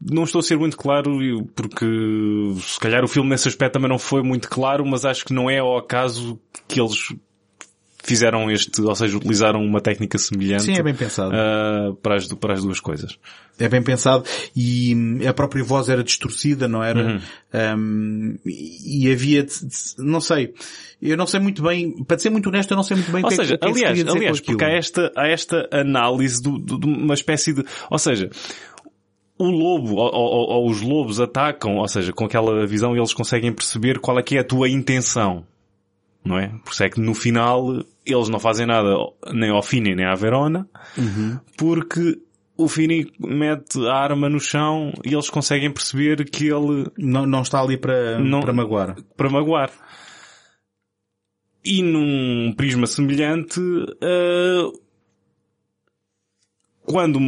[SPEAKER 2] não estou a ser muito claro porque se calhar o filme nesse aspecto também não foi muito claro, mas acho que não é ao acaso que eles fizeram este, ou seja, utilizaram uma técnica semelhante.
[SPEAKER 1] Sim, é bem pensado.
[SPEAKER 2] Uh, para, as, para as duas coisas.
[SPEAKER 1] É bem pensado e hum, a própria voz era distorcida, não era? Uhum. Um, e havia, não sei, eu não sei muito bem, para ser muito honesto, eu não sei muito bem
[SPEAKER 2] ou
[SPEAKER 1] o que
[SPEAKER 2] seja,
[SPEAKER 1] é que,
[SPEAKER 2] aliás,
[SPEAKER 1] que
[SPEAKER 2] aliás, porque há esta, há esta análise do, do, de uma espécie de, ou seja, o lobo, ou, ou, ou, os lobos atacam, ou seja, com aquela visão eles conseguem perceber qual é que é a tua intenção não é? Por isso é que no final eles não fazem nada nem ao Fini nem à Verona,
[SPEAKER 1] uhum.
[SPEAKER 2] porque o Fini mete a arma no chão e eles conseguem perceber que ele
[SPEAKER 1] não, não está ali para, não, para magoar.
[SPEAKER 2] Para magoar. E num prisma semelhante, uh, quando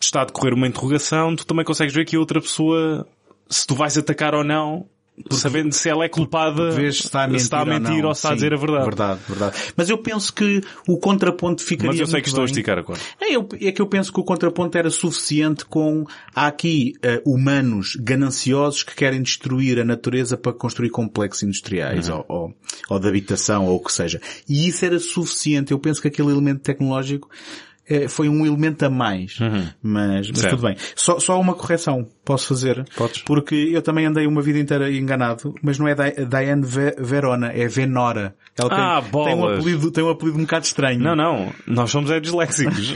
[SPEAKER 2] está a decorrer uma interrogação, tu também consegues ver que a outra pessoa, se tu vais atacar ou não, sabendo se ela é culpada,
[SPEAKER 1] Vês se está a mentir,
[SPEAKER 2] está a mentir ou, ou, está Sim, a dizer a verdade.
[SPEAKER 1] Verdade, verdade. Mas eu penso que o contraponto ficaria
[SPEAKER 2] Mas eu sei que estou
[SPEAKER 1] bem.
[SPEAKER 2] a esticar a corda.
[SPEAKER 1] É, eu, é que eu penso que o contraponto era suficiente com, há aqui uh, humanos gananciosos que querem destruir a natureza para construir complexos industriais uhum. ou, ou, ou de habitação ou o que seja. E isso era suficiente. Eu penso que aquele elemento tecnológico foi um elemento a mais.
[SPEAKER 2] Uhum.
[SPEAKER 1] Mas, mas tudo bem. Só, só uma correção posso fazer.
[SPEAKER 2] Podes.
[SPEAKER 1] Porque eu também andei uma vida inteira enganado, mas não é Diane Verona, é Venora.
[SPEAKER 2] Ela tem, ah,
[SPEAKER 1] tem, um apelido, tem um apelido um bocado estranho.
[SPEAKER 2] Não, não. Nós somos é disléxicos.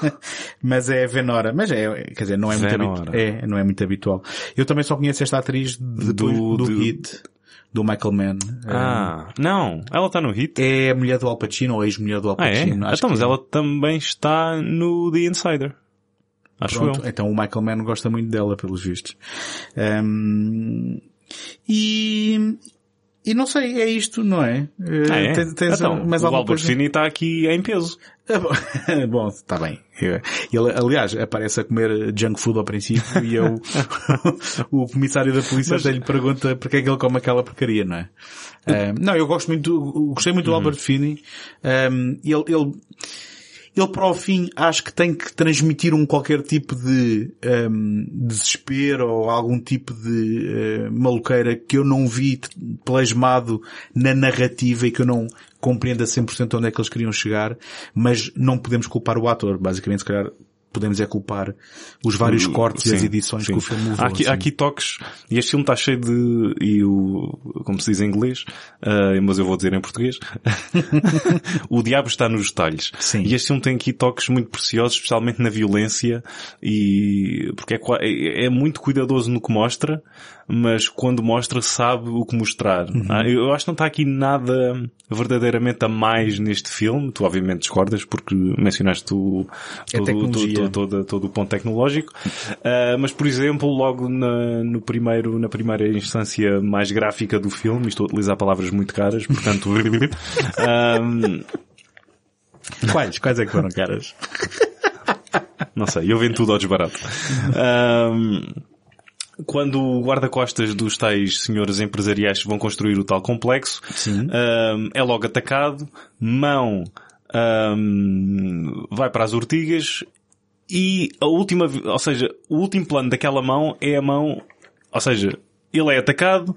[SPEAKER 1] mas é Venora. Mas é, quer dizer, não é muito habitual. É, não é muito habitual. Eu também só conheço esta atriz do, do, do Hit do Michael Mann.
[SPEAKER 2] Ah, um, não. Ela está no hit?
[SPEAKER 1] É a mulher do Al Pacino, ou ex-mulher do Al Pacino.
[SPEAKER 2] Ah, é? Então, mas é. ela também está no The Insider. Acho Pronto,
[SPEAKER 1] eu. Então o Michael Mann gosta muito dela, pelos vistos. Um, e, e não sei, é isto, não é?
[SPEAKER 2] Ah, é? Tens, tens então, mais o Albert Finney está aqui em peso.
[SPEAKER 1] bom, está bem. Ele, aliás, aparece a comer junk food ao princípio e eu, o comissário da polícia Mas... até lhe pergunta porque é que ele come aquela porcaria, não é? Um, não, eu gosto muito, gostei muito do uhum. Albert Finney. Um, ele, ele, ele para o fim acho que tem que transmitir um qualquer tipo de um, desespero ou algum tipo de uh, maluqueira que eu não vi plasmado na narrativa e que eu não compreendo a 100% onde é que eles queriam chegar, mas não podemos culpar o ator. Basicamente, se calhar, podemos é culpar os vários cortes
[SPEAKER 2] sim,
[SPEAKER 1] e as edições
[SPEAKER 2] sim.
[SPEAKER 1] que o filme levou.
[SPEAKER 2] Há aqui, há
[SPEAKER 1] assim.
[SPEAKER 2] aqui toques, e este filme está cheio de, e o, como se diz em inglês, ah, mas eu vou dizer em português, o diabo está nos detalhes.
[SPEAKER 1] Sim.
[SPEAKER 2] E este filme tem aqui toques muito preciosos, especialmente na violência, e, porque é, é, é muito cuidadoso no que mostra, mas quando mostra sabe o que mostrar.
[SPEAKER 1] Uhum.
[SPEAKER 2] Ah, Eu acho que não está aqui nada verdadeiramente a mais neste filme, tu obviamente discordas porque mencionaste
[SPEAKER 1] É
[SPEAKER 2] todo, todo, todo, todo o ponto tecnológico. Uh, mas, por exemplo, logo na, no primeiro, na primeira instância mais gráfica do filme, estou a utilizar palavras muito caras, portanto, um,
[SPEAKER 1] Quais? Quais é que foram caras?
[SPEAKER 2] não sei, eu vendo tudo ao desbarato. Um, quando o guarda-costas dos tais senhores empresariais vão construir o tal complexo, um, é logo atacado, mão um, vai para as ortigas e a última, ou seja, o último plano daquela mão é a mão, ou seja, ele é atacado,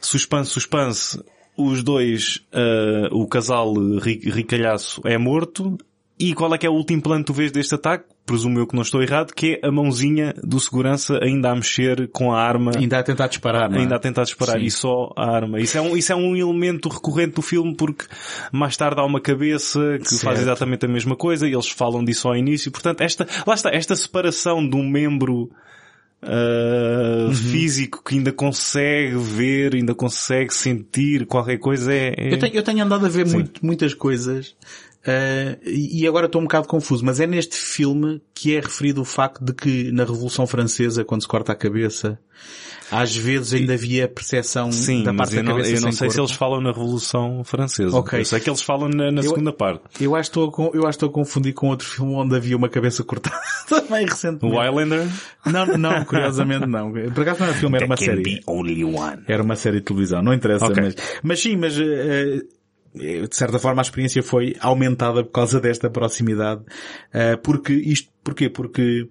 [SPEAKER 2] suspense, suspense, os dois, uh, o casal ri- ricalhaço é morto, e qual é que é o último plano que tu vês deste ataque? Presumo eu que não estou errado, que é a mãozinha do segurança ainda a mexer com a arma
[SPEAKER 1] Ainda a tentar disparar, não é?
[SPEAKER 2] ainda a tentar disparar
[SPEAKER 1] Sim.
[SPEAKER 2] e só a arma. Isso é, um, isso é um elemento recorrente do filme porque mais tarde há uma cabeça que faz
[SPEAKER 1] Certo.
[SPEAKER 2] exatamente a mesma coisa e eles falam disso ao início. Portanto, esta, lá está, esta separação de um membro
[SPEAKER 1] Uhum.
[SPEAKER 2] uh, físico que ainda consegue ver, ainda consegue sentir qualquer coisa é... é-
[SPEAKER 1] Eu tenho, eu tenho andado a ver muito- muitas coisas eh, e agora estou um bocado confuso, mas é neste filme que é referido o facto de que na Revolução Francesa, quando se corta a cabeça, às vezes ainda havia percepção
[SPEAKER 2] Sim,
[SPEAKER 1] da parte da cabeça
[SPEAKER 2] eu não sei se
[SPEAKER 1] corpo.
[SPEAKER 2] eles falam na Revolução Francesa.
[SPEAKER 1] Ok.
[SPEAKER 2] Eu sei que eles falam na, na
[SPEAKER 1] Eu-
[SPEAKER 2] segunda parte.
[SPEAKER 1] Eu acho, que estou a, eu acho que estou a confundir com outro filme onde havia uma cabeça cortada também
[SPEAKER 2] O
[SPEAKER 1] recentemente.
[SPEAKER 2] Highlander?
[SPEAKER 1] Não, não, curiosamente não. Por acaso não era filme, era uma série. Era uma série de televisão, não interessa,
[SPEAKER 2] Ok.
[SPEAKER 1] mas, mas sim, mas eh, de certa forma a experiência foi aumentada por causa desta proximidade, eh, porque isto, porquê? Porque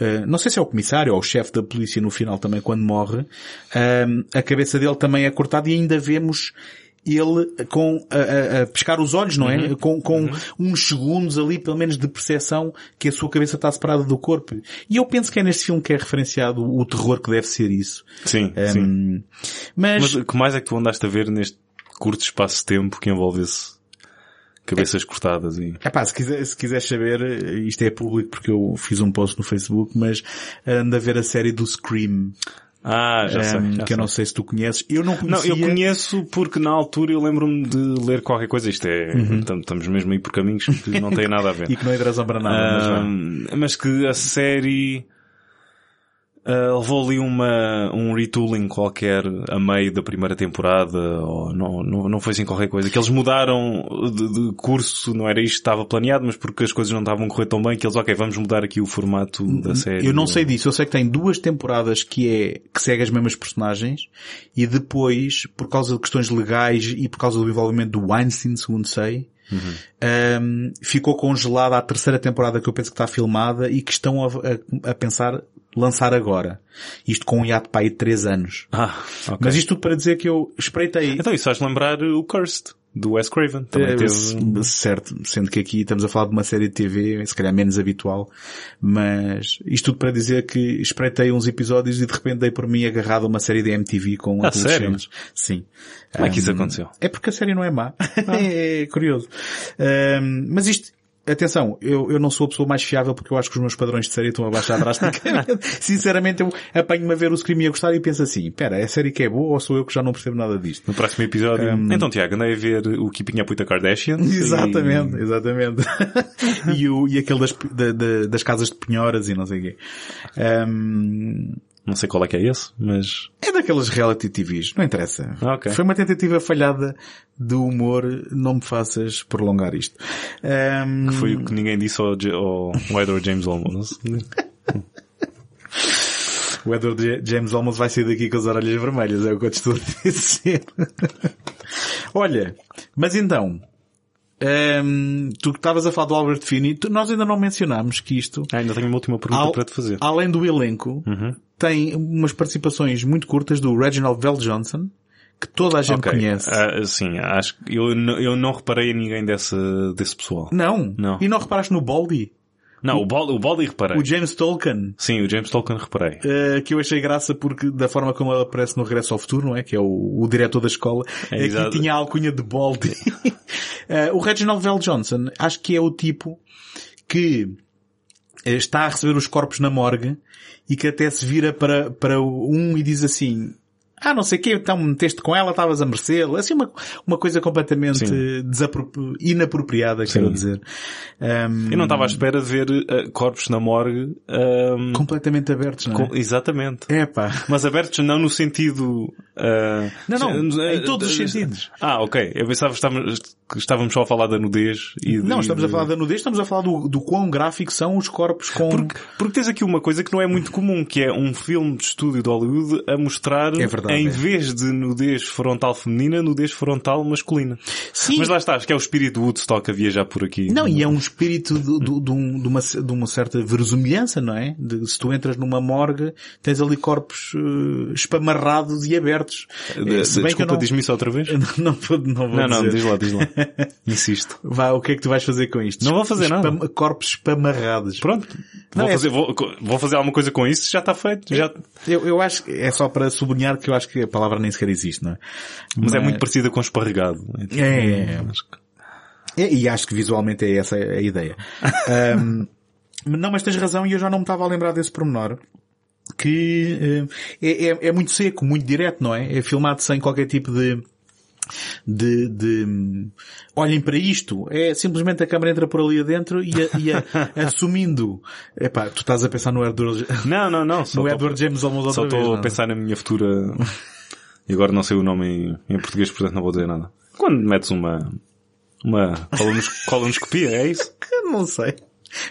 [SPEAKER 1] eh, não sei se é o comissário ou o chefe da polícia no final também quando morre, eh, a cabeça dele também é cortada e ainda vemos ele com a, a- a pescar os olhos, não é? Com, com uns segundos ali, pelo menos de percepção, que a sua cabeça está separada do corpo. E eu penso que é neste filme que é referenciado o terror que deve ser isso.
[SPEAKER 2] Sim, sim.
[SPEAKER 1] Um, mas,
[SPEAKER 2] Mas o que mais é que tu andaste a ver neste curto espaço de tempo que envolve esse cabeças cortadas e...
[SPEAKER 1] Epá, se, quiser, se quiseres saber, isto é público porque eu fiz um post no Facebook, mas ando a ver a série do Scream,
[SPEAKER 2] Ah, já sei.
[SPEAKER 1] um,
[SPEAKER 2] já
[SPEAKER 1] que eu
[SPEAKER 2] sei.
[SPEAKER 1] não sei se tu conheces. Eu não
[SPEAKER 2] Não,
[SPEAKER 1] conhecia.
[SPEAKER 2] eu conheço porque na altura eu lembro-me de ler qualquer coisa. Isto é, tam- estamos mesmo aí por caminhos que não têm nada a ver.
[SPEAKER 1] E que não é razão para nada, mas vá.
[SPEAKER 2] Ahm, mas que a série ah, levou ali uma, um retooling qualquer a meio da primeira temporada, ou não, não, não foi assim qualquer coisa, que eles mudaram de, de curso, não era isto que estava planeado, mas porque as coisas não estavam a correr tão bem, que eles, ok, vamos mudar aqui o formato da série.
[SPEAKER 1] Eu não sei disso, eu sei que tem duas temporadas que é, que segue as mesmas personagens e depois, por causa de questões legais e por causa do envolvimento do Weinstein, segundo sei, um, ficou congelada a terceira temporada que eu penso que está filmada e que estão a, a- a pensar lançar agora. Isto com um hiato para aí de três anos.
[SPEAKER 2] Ah, ok.
[SPEAKER 1] Mas isto tudo para dizer que eu espreitei.
[SPEAKER 2] Então isso faz lembrar o Cursed, do Wes Craven. Também
[SPEAKER 1] Eh,
[SPEAKER 2] teve...
[SPEAKER 1] Certo, sendo que aqui estamos a falar de uma série de TV, se calhar menos habitual, mas isto tudo para dizer que espreitei uns episódios e de repente dei por mim agarrado a uma série de MTV com
[SPEAKER 2] Ah,
[SPEAKER 1] adolescentes. Sim.
[SPEAKER 2] Como é que isso aconteceu?
[SPEAKER 1] É porque a série não é má. é curioso. Um, mas isto, atenção, eu, eu não sou a pessoa mais fiável porque eu acho que os meus padrões de série estão a baixar drasticamente. Sinceramente, eu apanho-me a ver o Scream e a gostar e penso assim, espera, é a série que é boa ou sou eu que já não percebo nada disto?
[SPEAKER 2] No próximo episódio. Então, Tiago, andei a ver o Keeping Up with the Kardashians.
[SPEAKER 1] Exatamente, exatamente. e, o, e aquele das, da- da- das casas de penhoras e não sei o quê.
[SPEAKER 2] E não sei qual é que é esse, mas...
[SPEAKER 1] é daquelas reality TVs, não interessa.
[SPEAKER 2] Ah, ok.
[SPEAKER 1] Foi uma tentativa falhada do humor, não me faças prolongar isto. Ahm,
[SPEAKER 2] Foi o que ninguém disse ao, ao Edward James Olmos.
[SPEAKER 1] O Edward James Olmos vai sair daqui com as orelhas vermelhas, é o que eu te estou a dizer. Olha, mas então, ahm, tu que estavas a falar do Albert Finney, tu- nós ainda não mencionámos que isto,
[SPEAKER 2] Ah, ainda tenho uma última pergunta para te fazer.
[SPEAKER 1] além do elenco,
[SPEAKER 2] Uhum.
[SPEAKER 1] tem umas participações muito curtas do Reginald Vel Johnson, que toda a gente
[SPEAKER 2] Ok.
[SPEAKER 1] conhece.
[SPEAKER 2] Ah, sim, acho que eu, eu não reparei a ninguém desse, desse pessoal.
[SPEAKER 1] Não.
[SPEAKER 2] Não.
[SPEAKER 1] E não reparaste no Baldy?
[SPEAKER 2] Não, o Baldy, o Baldy reparei.
[SPEAKER 1] O James Tolkien,
[SPEAKER 2] Sim, o James Tolkien reparei.
[SPEAKER 1] eh, que eu achei graça porque da forma como ele aparece no Regresso ao Futuro, não é? Que é o, o diretor da escola,
[SPEAKER 2] É,
[SPEAKER 1] aqui
[SPEAKER 2] exato.
[SPEAKER 1] tinha a alcunha de Baldy. Eh, o Reginald Vell Johnson, acho que é o tipo que eh, está a receber os corpos na morgue e que até se vira para, para um e diz assim, ah, não sei o quê, então meteste com ela, estavas a merecê-la. Assim, uma, uma coisa completamente
[SPEAKER 2] Sim.
[SPEAKER 1] inapropriada, quero
[SPEAKER 2] Sim.
[SPEAKER 1] dizer. Um,
[SPEAKER 2] Eu não estava à espera de ver eh, corpos na morgue. ehm,
[SPEAKER 1] completamente abertos, não é?
[SPEAKER 2] com- exatamente.
[SPEAKER 1] É pá.
[SPEAKER 2] Mas abertos não no sentido... eh,
[SPEAKER 1] Não, não,
[SPEAKER 2] eh,
[SPEAKER 1] em todos os sentidos.
[SPEAKER 2] Ah, ok. Eu pensava que estávamos, que estávamos só a falar da nudez e de-
[SPEAKER 1] Não, estamos a falar da nudez, estamos a falar do, do quão gráficos são os corpos com...
[SPEAKER 2] Porque, porque tens aqui uma coisa que não é muito comum, que é um filme de estúdio de Hollywood a mostrar,
[SPEAKER 1] É verdade,
[SPEAKER 2] em
[SPEAKER 1] é.
[SPEAKER 2] vez de nudez frontal feminina, nudez frontal masculina.
[SPEAKER 1] Sim.
[SPEAKER 2] Mas lá está, acho que é o espírito Woodstock a viajar por aqui.
[SPEAKER 1] Não, e é um espírito de, de- de um- de uma, de uma certa verosimilhança, não é? De, se tu entras numa morgue, tens ali corpos eh, espamarrados e abertos.
[SPEAKER 2] De-
[SPEAKER 1] Eh, se bem
[SPEAKER 2] Desculpa,
[SPEAKER 1] não,
[SPEAKER 2] diz-me isso outra vez?
[SPEAKER 1] não, vou, não vou
[SPEAKER 2] Não, não,
[SPEAKER 1] dizer.
[SPEAKER 2] diz lá, diz lá. Insisto.
[SPEAKER 1] Vá, o que é que tu vais fazer com isto?
[SPEAKER 2] Não vou fazer nada.
[SPEAKER 1] Espam- Corpos espamarrados.
[SPEAKER 2] Pronto.
[SPEAKER 1] Não,
[SPEAKER 2] vou,
[SPEAKER 1] é-
[SPEAKER 2] fazer, vou, vou fazer alguma coisa com isso, já está feito. Já...
[SPEAKER 1] Eu, eu acho que é só para sublinhar que eu acho que a palavra nem sequer existe, não é?
[SPEAKER 2] Mas é muito parecida com esparregado. É, tipo,
[SPEAKER 1] É, é, é. É, e acho que visualmente é essa a ideia. Ahm, não, mas tens razão e eu já não me estava a lembrar desse pormenor. Que eh, é, é, é muito seco, muito direto, não é? É filmado sem qualquer tipo de, de, de olhem para isto. É simplesmente a câmera entra por ali adentro e, a- e a- assumindo. Epá, tu estás a pensar no Edward,
[SPEAKER 2] Não, não, não.
[SPEAKER 1] No Edward James Olmos
[SPEAKER 2] Só estou a
[SPEAKER 1] não?
[SPEAKER 2] pensar na minha futura. E agora não sei o nome em, em português, portanto não vou dizer nada. Quando metes uma. Uma colonos- colonoscopia, é isso?
[SPEAKER 1] Não sei.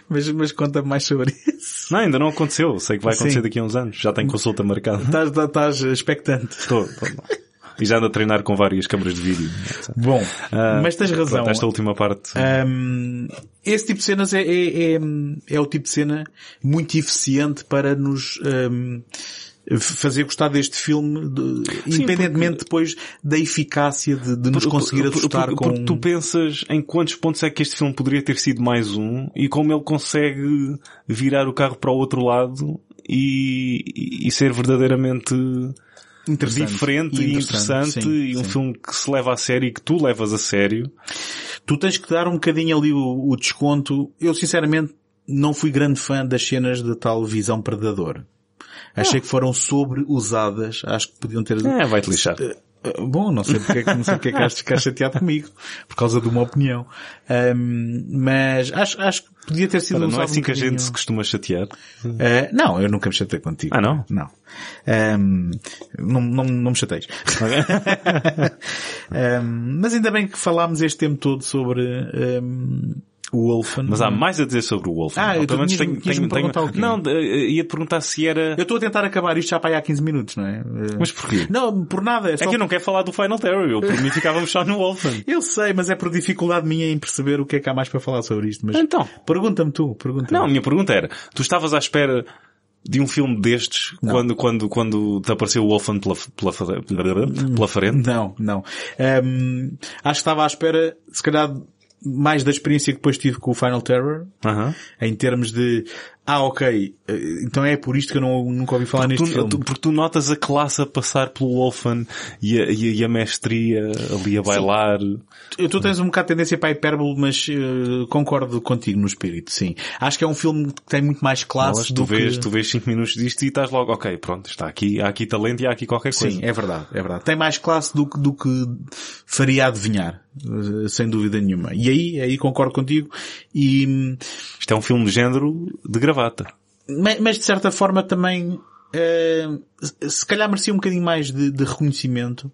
[SPEAKER 1] Mas, mas conta mais sobre isso.
[SPEAKER 2] Não, ainda não aconteceu. Sei que vai acontecer
[SPEAKER 1] Sim.
[SPEAKER 2] daqui a uns anos. Já tenho consulta marcada.
[SPEAKER 1] Estás, estás expectante.
[SPEAKER 2] Estou. estou. E já ando a treinar com várias câmaras de vídeo.
[SPEAKER 1] Bom,
[SPEAKER 2] Ah,
[SPEAKER 1] mas tens razão.
[SPEAKER 2] Pronto, esta última parte.
[SPEAKER 1] Hum, esse tipo de cenas é, é, é, é o tipo de cena muito eficiente para nos hum, fazer gostar deste filme, de- independentemente depois da eficácia de, de nos
[SPEAKER 2] Por-
[SPEAKER 1] conseguir
[SPEAKER 2] por- por-
[SPEAKER 1] assustar
[SPEAKER 2] porque,
[SPEAKER 1] com...
[SPEAKER 2] porque tu pensas em quantos pontos é que este filme poderia ter sido mais um e como ele consegue virar o carro para o outro lado e, e- e ser verdadeiramente. Diferente e interessante
[SPEAKER 1] sim,
[SPEAKER 2] e um
[SPEAKER 1] sim.
[SPEAKER 2] filme que se leva a sério e que tu levas a sério.
[SPEAKER 1] Tu tens que dar um bocadinho ali o, o desconto. Eu sinceramente não fui grande fã das cenas da tal visão predador. Achei que foram sobreusadas. Acho que podiam ter...
[SPEAKER 2] É, vai-te lixar.
[SPEAKER 1] Bom, não sei porque, é que- não sei porque é que has de ficar chateado comigo. Por causa de uma opinião. Um, mas acho, acho que podia ter sido
[SPEAKER 2] Ora, não é assim
[SPEAKER 1] um
[SPEAKER 2] que a gente se costuma chatear.
[SPEAKER 1] Uh, não, eu nunca me chatei contigo.
[SPEAKER 2] Ah, não?
[SPEAKER 1] Não. Um, não, não, não me chateis. Um, mas ainda bem que falámos este tempo todo sobre um, o Wolfen.
[SPEAKER 2] Mas há mais a dizer sobre o Wolf.
[SPEAKER 1] Ah, eu
[SPEAKER 2] tenho- tenho- tenho-
[SPEAKER 1] perguntar o quê?
[SPEAKER 2] Não, eh, ia perguntar se era...
[SPEAKER 1] Eu estou a tentar acabar isto já para aí há 15 minutos, não é? Uh,
[SPEAKER 2] Mas porquê?
[SPEAKER 1] Não, por nada. É,
[SPEAKER 2] É
[SPEAKER 1] só
[SPEAKER 2] que eu não quero falar do Final Terror. Eu, por mim, ficávamos só no Wolfen.
[SPEAKER 1] Eu sei, mas é por dificuldade minha em perceber o que é que há mais para falar sobre isto. Mas
[SPEAKER 2] Então.
[SPEAKER 1] pergunta-me tu, pergunta-me.
[SPEAKER 2] Não, a minha pergunta era, tu estavas à espera de um filme destes
[SPEAKER 1] Não.
[SPEAKER 2] quando, quando, quando te apareceu o Wolfen pela, pela, pela frente?
[SPEAKER 1] Não, não. Hum, acho que estava à espera, se calhar, mais da experiência que depois tive com o Final Terror,
[SPEAKER 2] Aham.
[SPEAKER 1] em termos de, ah, ok, eh, então é por isto que eu não, nunca ouvi falar neste
[SPEAKER 2] Tu,
[SPEAKER 1] filme.
[SPEAKER 2] tu- porque tu notas a classe a passar pelo Wolfen e a, e a, mestria ali a bailar.
[SPEAKER 1] Eu, tu tens um bocado de tendência para a hipérbole, mas eh, concordo contigo no espírito, sim. Acho que é um filme que tem muito mais classe
[SPEAKER 2] Mas
[SPEAKER 1] do
[SPEAKER 2] tu vês,
[SPEAKER 1] que...
[SPEAKER 2] tu vês 5 minutos disto e estás logo, ok, pronto, está aqui, há aqui talento e há aqui qualquer coisa.
[SPEAKER 1] Sim, é verdade, é verdade. Tem mais classe do que, do que faria adivinhar, eh, sem dúvida nenhuma. E aí, aí concordo contigo. E, hum,
[SPEAKER 2] Isto é um filme de género de gravata.
[SPEAKER 1] mas, mas, de certa forma também, eh, se calhar merecia um bocadinho mais de, de reconhecimento,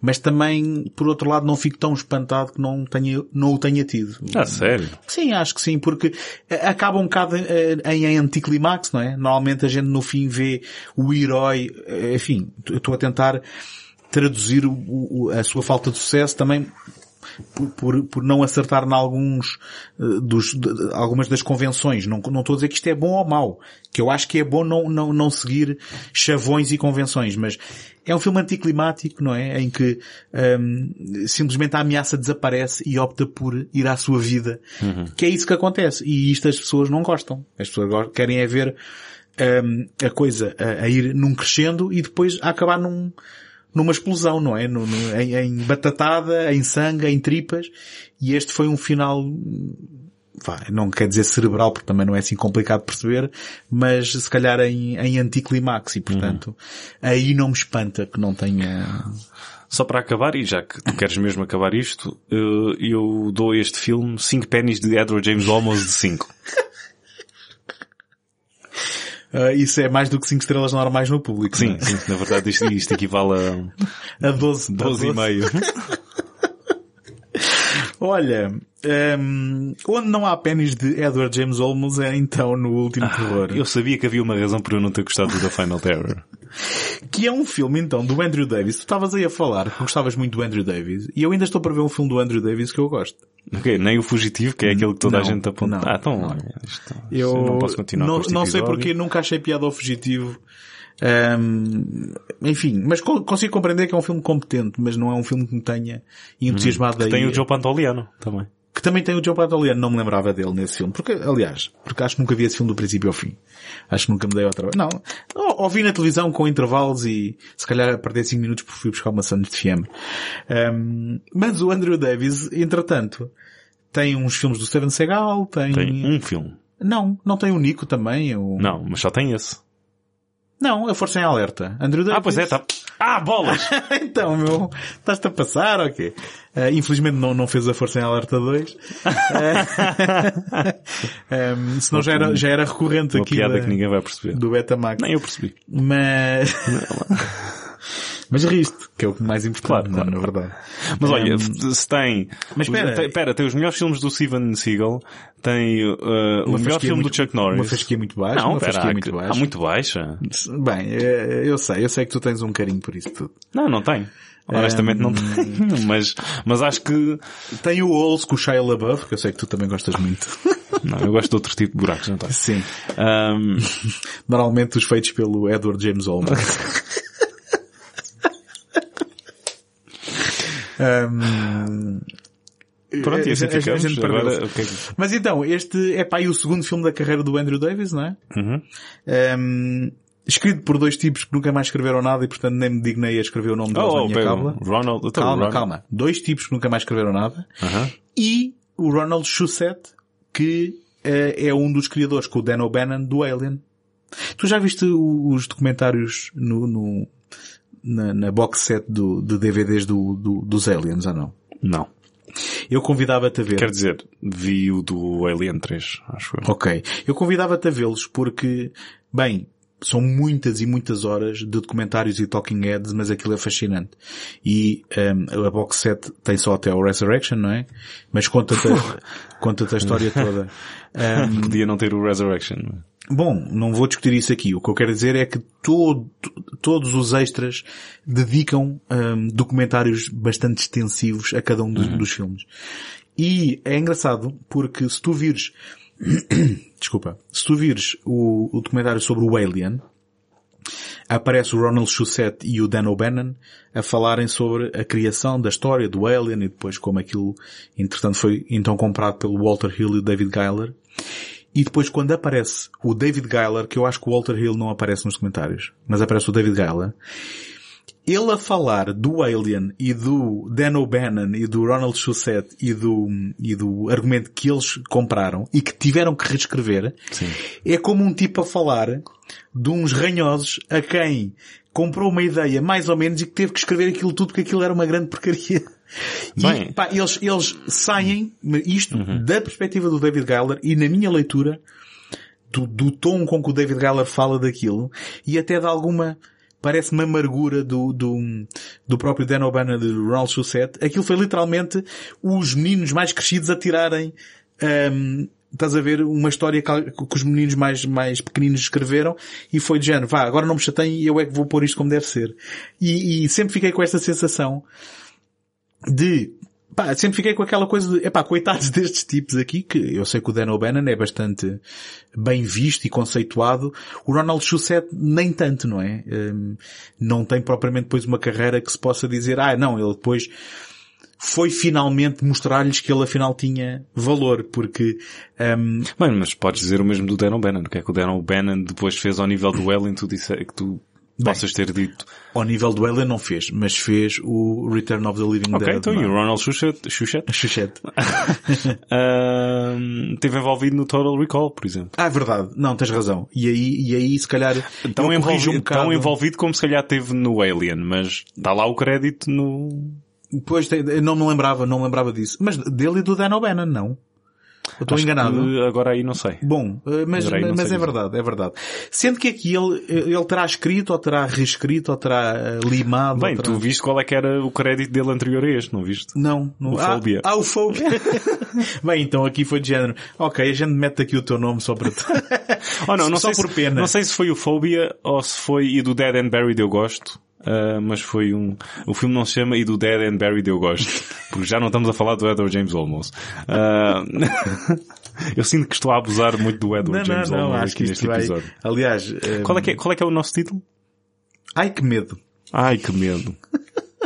[SPEAKER 1] mas também, por outro lado, não fico tão espantado que não, tenha, não o tenha tido.
[SPEAKER 2] Ah, sério?
[SPEAKER 1] Sim, acho que sim, porque eh, acaba um bocado eh, em anticlimax, não é? Normalmente a gente no fim vê o herói, enfim, estou a tentar traduzir o- o- a sua falta de sucesso também por, por, por não acertar em alguns uh, dos, de, algumas das convenções. Não, não estou a dizer que isto é bom ou mau. Que eu acho que é bom não, não, não seguir chavões e convenções, mas é um filme anticlimático, não é? Em que um, simplesmente a ameaça desaparece e opta por ir à sua vida. Uhum. Que é isso que acontece. E isto as pessoas não gostam. As pessoas querem é ver um, a coisa a, a, ir num crescendo e depois a acabar num, numa explosão, não é? No, no, em, em, batatada, em sangue, em tripas. E este foi um final, não quer dizer cerebral, porque também não é assim complicado de perceber, mas se calhar em, em anticlimax e portanto, uhum. aí não me espanta que não tenha...
[SPEAKER 2] Só para acabar, e já que tu queres mesmo acabar isto, eu, eu dou este filme 5 pennies de Edward James Olmos de 5.
[SPEAKER 1] Uh, isso é mais do que 5 estrelas normais no público.
[SPEAKER 2] Sim, é? sim na verdade isto, isto equivale a,
[SPEAKER 1] a 12,
[SPEAKER 2] 12, 12 e meio.
[SPEAKER 1] Olha, um, onde não há pênis de Edward James Olmos é então no Último ah, Terror.
[SPEAKER 2] Eu sabia que havia uma razão por eu não ter gostado da Final Terror.
[SPEAKER 1] que é um filme então do Andrew Davis. Tu estavas aí a falar que gostavas muito do Andrew Davis e eu ainda estou para ver um filme do Andrew Davis que eu gosto.
[SPEAKER 2] Ok, nem o Fugitivo, que é aquele que toda não, a gente aponta. Não, ah, então, não. Isto,
[SPEAKER 1] eu não posso continuar não, não sei porque nunca achei piada ao Fugitivo. Um, enfim, mas consigo compreender que é um filme competente, mas não é um filme que me tenha entusiasmado
[SPEAKER 2] hum, que Tem o Joe Pantoliano também.
[SPEAKER 1] Que também tem o Joe Pantoliano, não me lembrava dele nesse filme. Porque, aliás, porque acho que nunca vi esse filme do princípio ao fim. Acho que nunca me dei outra Não, ouvi na televisão com intervalos e se calhar a perder 5 minutos porque fui buscar uma sandes de fiambre. Um, mas o Andrew Davis, entretanto, tem uns filmes do Steven Seagal, tem...
[SPEAKER 2] Tem um filme.
[SPEAKER 1] Não, não tem o Nico também. O...
[SPEAKER 2] Não, mas só tem esse.
[SPEAKER 1] Não, a Força em Alerta. Andrew Davis.
[SPEAKER 2] Ah, pois é, tá. Ah, bolas!
[SPEAKER 1] então, meu, estás-te a passar, ok. Uh, infelizmente não, não fez a Força em Alerta 2. um, senão já era, já era recorrente
[SPEAKER 2] Uma
[SPEAKER 1] aqui.
[SPEAKER 2] piada da, que ninguém vai perceber.
[SPEAKER 1] Do Betamax.
[SPEAKER 2] Nem eu percebi.
[SPEAKER 1] Mas... Mas riste, que é o mais importante, claro, claro. na verdade.
[SPEAKER 2] Mas um... olha, se tem... Mas espera. Tem, pera, tem os melhores filmes do Steven Seagal, tem uh, o melhor filme
[SPEAKER 1] muito,
[SPEAKER 2] do Chuck Norris.
[SPEAKER 1] Uma fasquia muito baixa.
[SPEAKER 2] Não,
[SPEAKER 1] uma
[SPEAKER 2] pera, há, muito baixa. há muito baixa.
[SPEAKER 1] Bem, eh, eu sei, eu sei que tu tens um carinho por isso tudo.
[SPEAKER 2] Não, não tenho. Honestamente um... não tenho, mas, mas acho que...
[SPEAKER 1] Tem o Ols com o Shia LaBeouf, que eu sei que tu também gostas muito.
[SPEAKER 2] Não, eu gosto de outro tipo de buracos, não está?
[SPEAKER 1] Sim. Um... Normalmente os feitos pelo Edward James Olmos. Um...
[SPEAKER 2] Pronto, e assim ficamos. Agora,
[SPEAKER 1] okay. Mas então, este é pá, o segundo filme da carreira do Andrew Davis, não é?
[SPEAKER 2] Uhum.
[SPEAKER 1] Um, escrito por dois tipos que nunca mais escreveram nada e portanto nem me dignei a escrever o nome deles oh, na minha cábula.
[SPEAKER 2] Ronald,
[SPEAKER 1] calma, Ronald. calma. Dois tipos que nunca mais escreveram nada.
[SPEAKER 2] Uhum.
[SPEAKER 1] E o Ronald Shusett, que uh, é um dos criadores com o Dan O'Bannon do Alien. Tu já viste os documentários no, no na, na, box set do, de DVDs do, do, dos Aliens, ou não?
[SPEAKER 2] Não.
[SPEAKER 1] Eu convidava-te a ver.
[SPEAKER 2] Quer dizer, vi o do Alien 3, acho eu.
[SPEAKER 1] Ok. Eu convidava-te a vê-los porque, bem, são muitas e muitas horas de documentários e talking heads, mas aquilo é fascinante. E um, a box set tem só até o Resurrection, não é? Mas conta-te conta a história toda.
[SPEAKER 2] Um, Podia não ter o Resurrection.
[SPEAKER 1] Bom, não vou discutir isso aqui. O que eu quero dizer é que todo, todos os extras dedicam um, documentários bastante extensivos a cada um dos, uhum. dos filmes. E é engraçado porque se tu vires, desculpa, se tu vires o, o documentário sobre o Alien, aparece o Ronald Shusett e o Dan O'Bannon a falarem sobre a criação da história do Alien e depois como aquilo, entretanto, foi então comprado pelo Walter Hill e o David Geiler. E depois quando aparece o David Geiler, que eu acho que o Walter Hill não aparece nos comentários, mas aparece o David Geiler, ele a falar do Alien e do Dan O'Bannon e do Ronald Shusett e do, e do argumento que eles compraram e que tiveram que reescrever,
[SPEAKER 2] Sim.
[SPEAKER 1] é como um tipo a falar de uns ranhosos a quem comprou uma ideia mais ou menos e que teve que escrever aquilo tudo porque aquilo era uma grande porcaria. Bem. E, pá, eles, eles saem, isto uhum. da perspectiva do David Geiler e na minha leitura, do, do tom com que o David Geiler fala daquilo e até de alguma, parece-me amargura do, do, do próprio Dan O'Bannon de Ronald Shusett. Aquilo foi literalmente os meninos mais crescidos a tirarem, um, estás a ver uma história que, que, os meninos mais, mais pequeninos escreveram e foi de género, vá, agora não me chateiem e eu é que vou pôr isto como deve ser. E, e sempre fiquei com esta sensação de pá, sempre fiquei com aquela coisa de, epá, coitados destes tipos aqui, que eu sei que o Dan O'Bannon é bastante bem visto e conceituado. O Ronald Shusett nem tanto, não é? Um, não tem propriamente depois uma carreira que se possa dizer, ah, não, ele depois foi finalmente mostrar-lhes que ele afinal tinha valor, porque... Um...
[SPEAKER 2] Bem, mas podes dizer o mesmo do Dan O'Bannon. O que é que o Dan O'Bannon depois fez ao nível do disse, que tu Bem, possas ter dito.
[SPEAKER 1] Ao nível do Alien não fez, mas fez o Return of the Living
[SPEAKER 2] okay,
[SPEAKER 1] Dead.
[SPEAKER 2] Ok, então e o Ronald? Shuchet. uh, teve envolvido no Total Recall, por exemplo.
[SPEAKER 1] Ah, é verdade. Não, tens razão. E aí, e aí se calhar, tão envolvido, um
[SPEAKER 2] tão envolvido como se calhar teve no Alien, mas está lá o crédito no...
[SPEAKER 1] Pois, não me lembrava, não me lembrava disso. Mas dele e do Dan O'Bannon, não. Eu estou enganado.
[SPEAKER 2] agora aí não sei.
[SPEAKER 1] Bom, eh, mas, mas é verdade, é verdade. Sendo que aqui ele, ele terá escrito, ou terá reescrito, ou terá eh, limado.
[SPEAKER 2] Bem,
[SPEAKER 1] terá...
[SPEAKER 2] tu viste qual é que era o crédito dele anterior a este, não viste?
[SPEAKER 1] Não. não...
[SPEAKER 2] O ah, Phobia.
[SPEAKER 1] Ah, o Phobia. Bem, então aqui foi de género. Ok, a gente mete aqui o teu nome só para...
[SPEAKER 2] oh, não, não
[SPEAKER 1] só por
[SPEAKER 2] se,
[SPEAKER 1] pena.
[SPEAKER 2] Não sei se foi o Phobia ou se foi e do Dead and Buried eu gosto. Uh, mas foi um, o filme não se chama e do Dead and Buried eu gosto, porque já não estamos a falar do Edward James Olmos. Uh, eu sinto que estou a abusar muito do Edward
[SPEAKER 1] não,
[SPEAKER 2] James
[SPEAKER 1] não,
[SPEAKER 2] Olmos aqui neste
[SPEAKER 1] vai...
[SPEAKER 2] episódio.
[SPEAKER 1] Aliás, um...
[SPEAKER 2] qual, é que é, qual é que é o nosso título?
[SPEAKER 1] Ai que medo.
[SPEAKER 2] Ai que medo.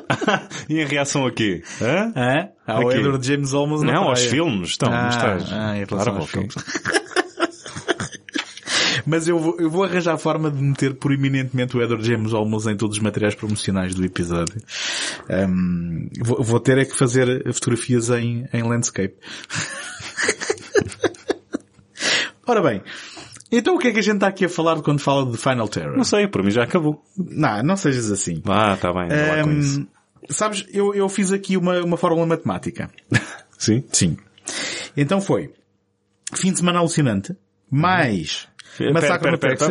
[SPEAKER 2] e em reação a quê? Hã?
[SPEAKER 1] Hã? Ao Edward James Olmos
[SPEAKER 2] Não, aos filmes. Estão,
[SPEAKER 1] ah,
[SPEAKER 2] estás.
[SPEAKER 1] Ah, em
[SPEAKER 2] claro,
[SPEAKER 1] aos filmes. Mas eu vou, eu vou arranjar a forma de meter proeminentemente o Edward James Olmos em todos os materiais promocionais do episódio. Um, vou, vou, ter é que fazer fotografias em, em landscape. Ora bem, então o que é que a gente está aqui a falar quando fala de Final Terror?
[SPEAKER 2] Não sei, para mim já acabou.
[SPEAKER 1] Não, não sejas assim.
[SPEAKER 2] Ah, tá bem, um.
[SPEAKER 1] Sabes, eu, eu fiz aqui uma, uma fórmula matemática.
[SPEAKER 2] Sim?
[SPEAKER 1] Sim. Então foi fim de semana alucinante, mais Massacre no Texas.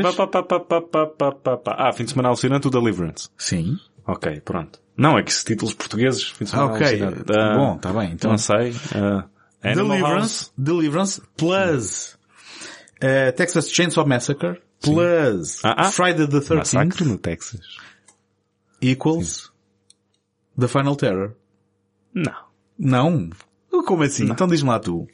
[SPEAKER 2] Ah, fim de semana alucinante o Deliverance.
[SPEAKER 1] Sim.
[SPEAKER 2] Ok, pronto. Não, é que se títulos portugueses, fim de semana
[SPEAKER 1] Ok,
[SPEAKER 2] alucinante.
[SPEAKER 1] tá bom, está bem. Então,
[SPEAKER 2] Não sei. Uh,
[SPEAKER 1] Deliverance. Deliverance plus uh, Texas Chainsaw Massacre plus
[SPEAKER 2] Ah, ah.
[SPEAKER 1] Friday the 13th
[SPEAKER 2] Massacre no Texas.
[SPEAKER 1] equals The Final Terror.
[SPEAKER 2] Não.
[SPEAKER 1] Não. Como assim? Então diz-me lá tu.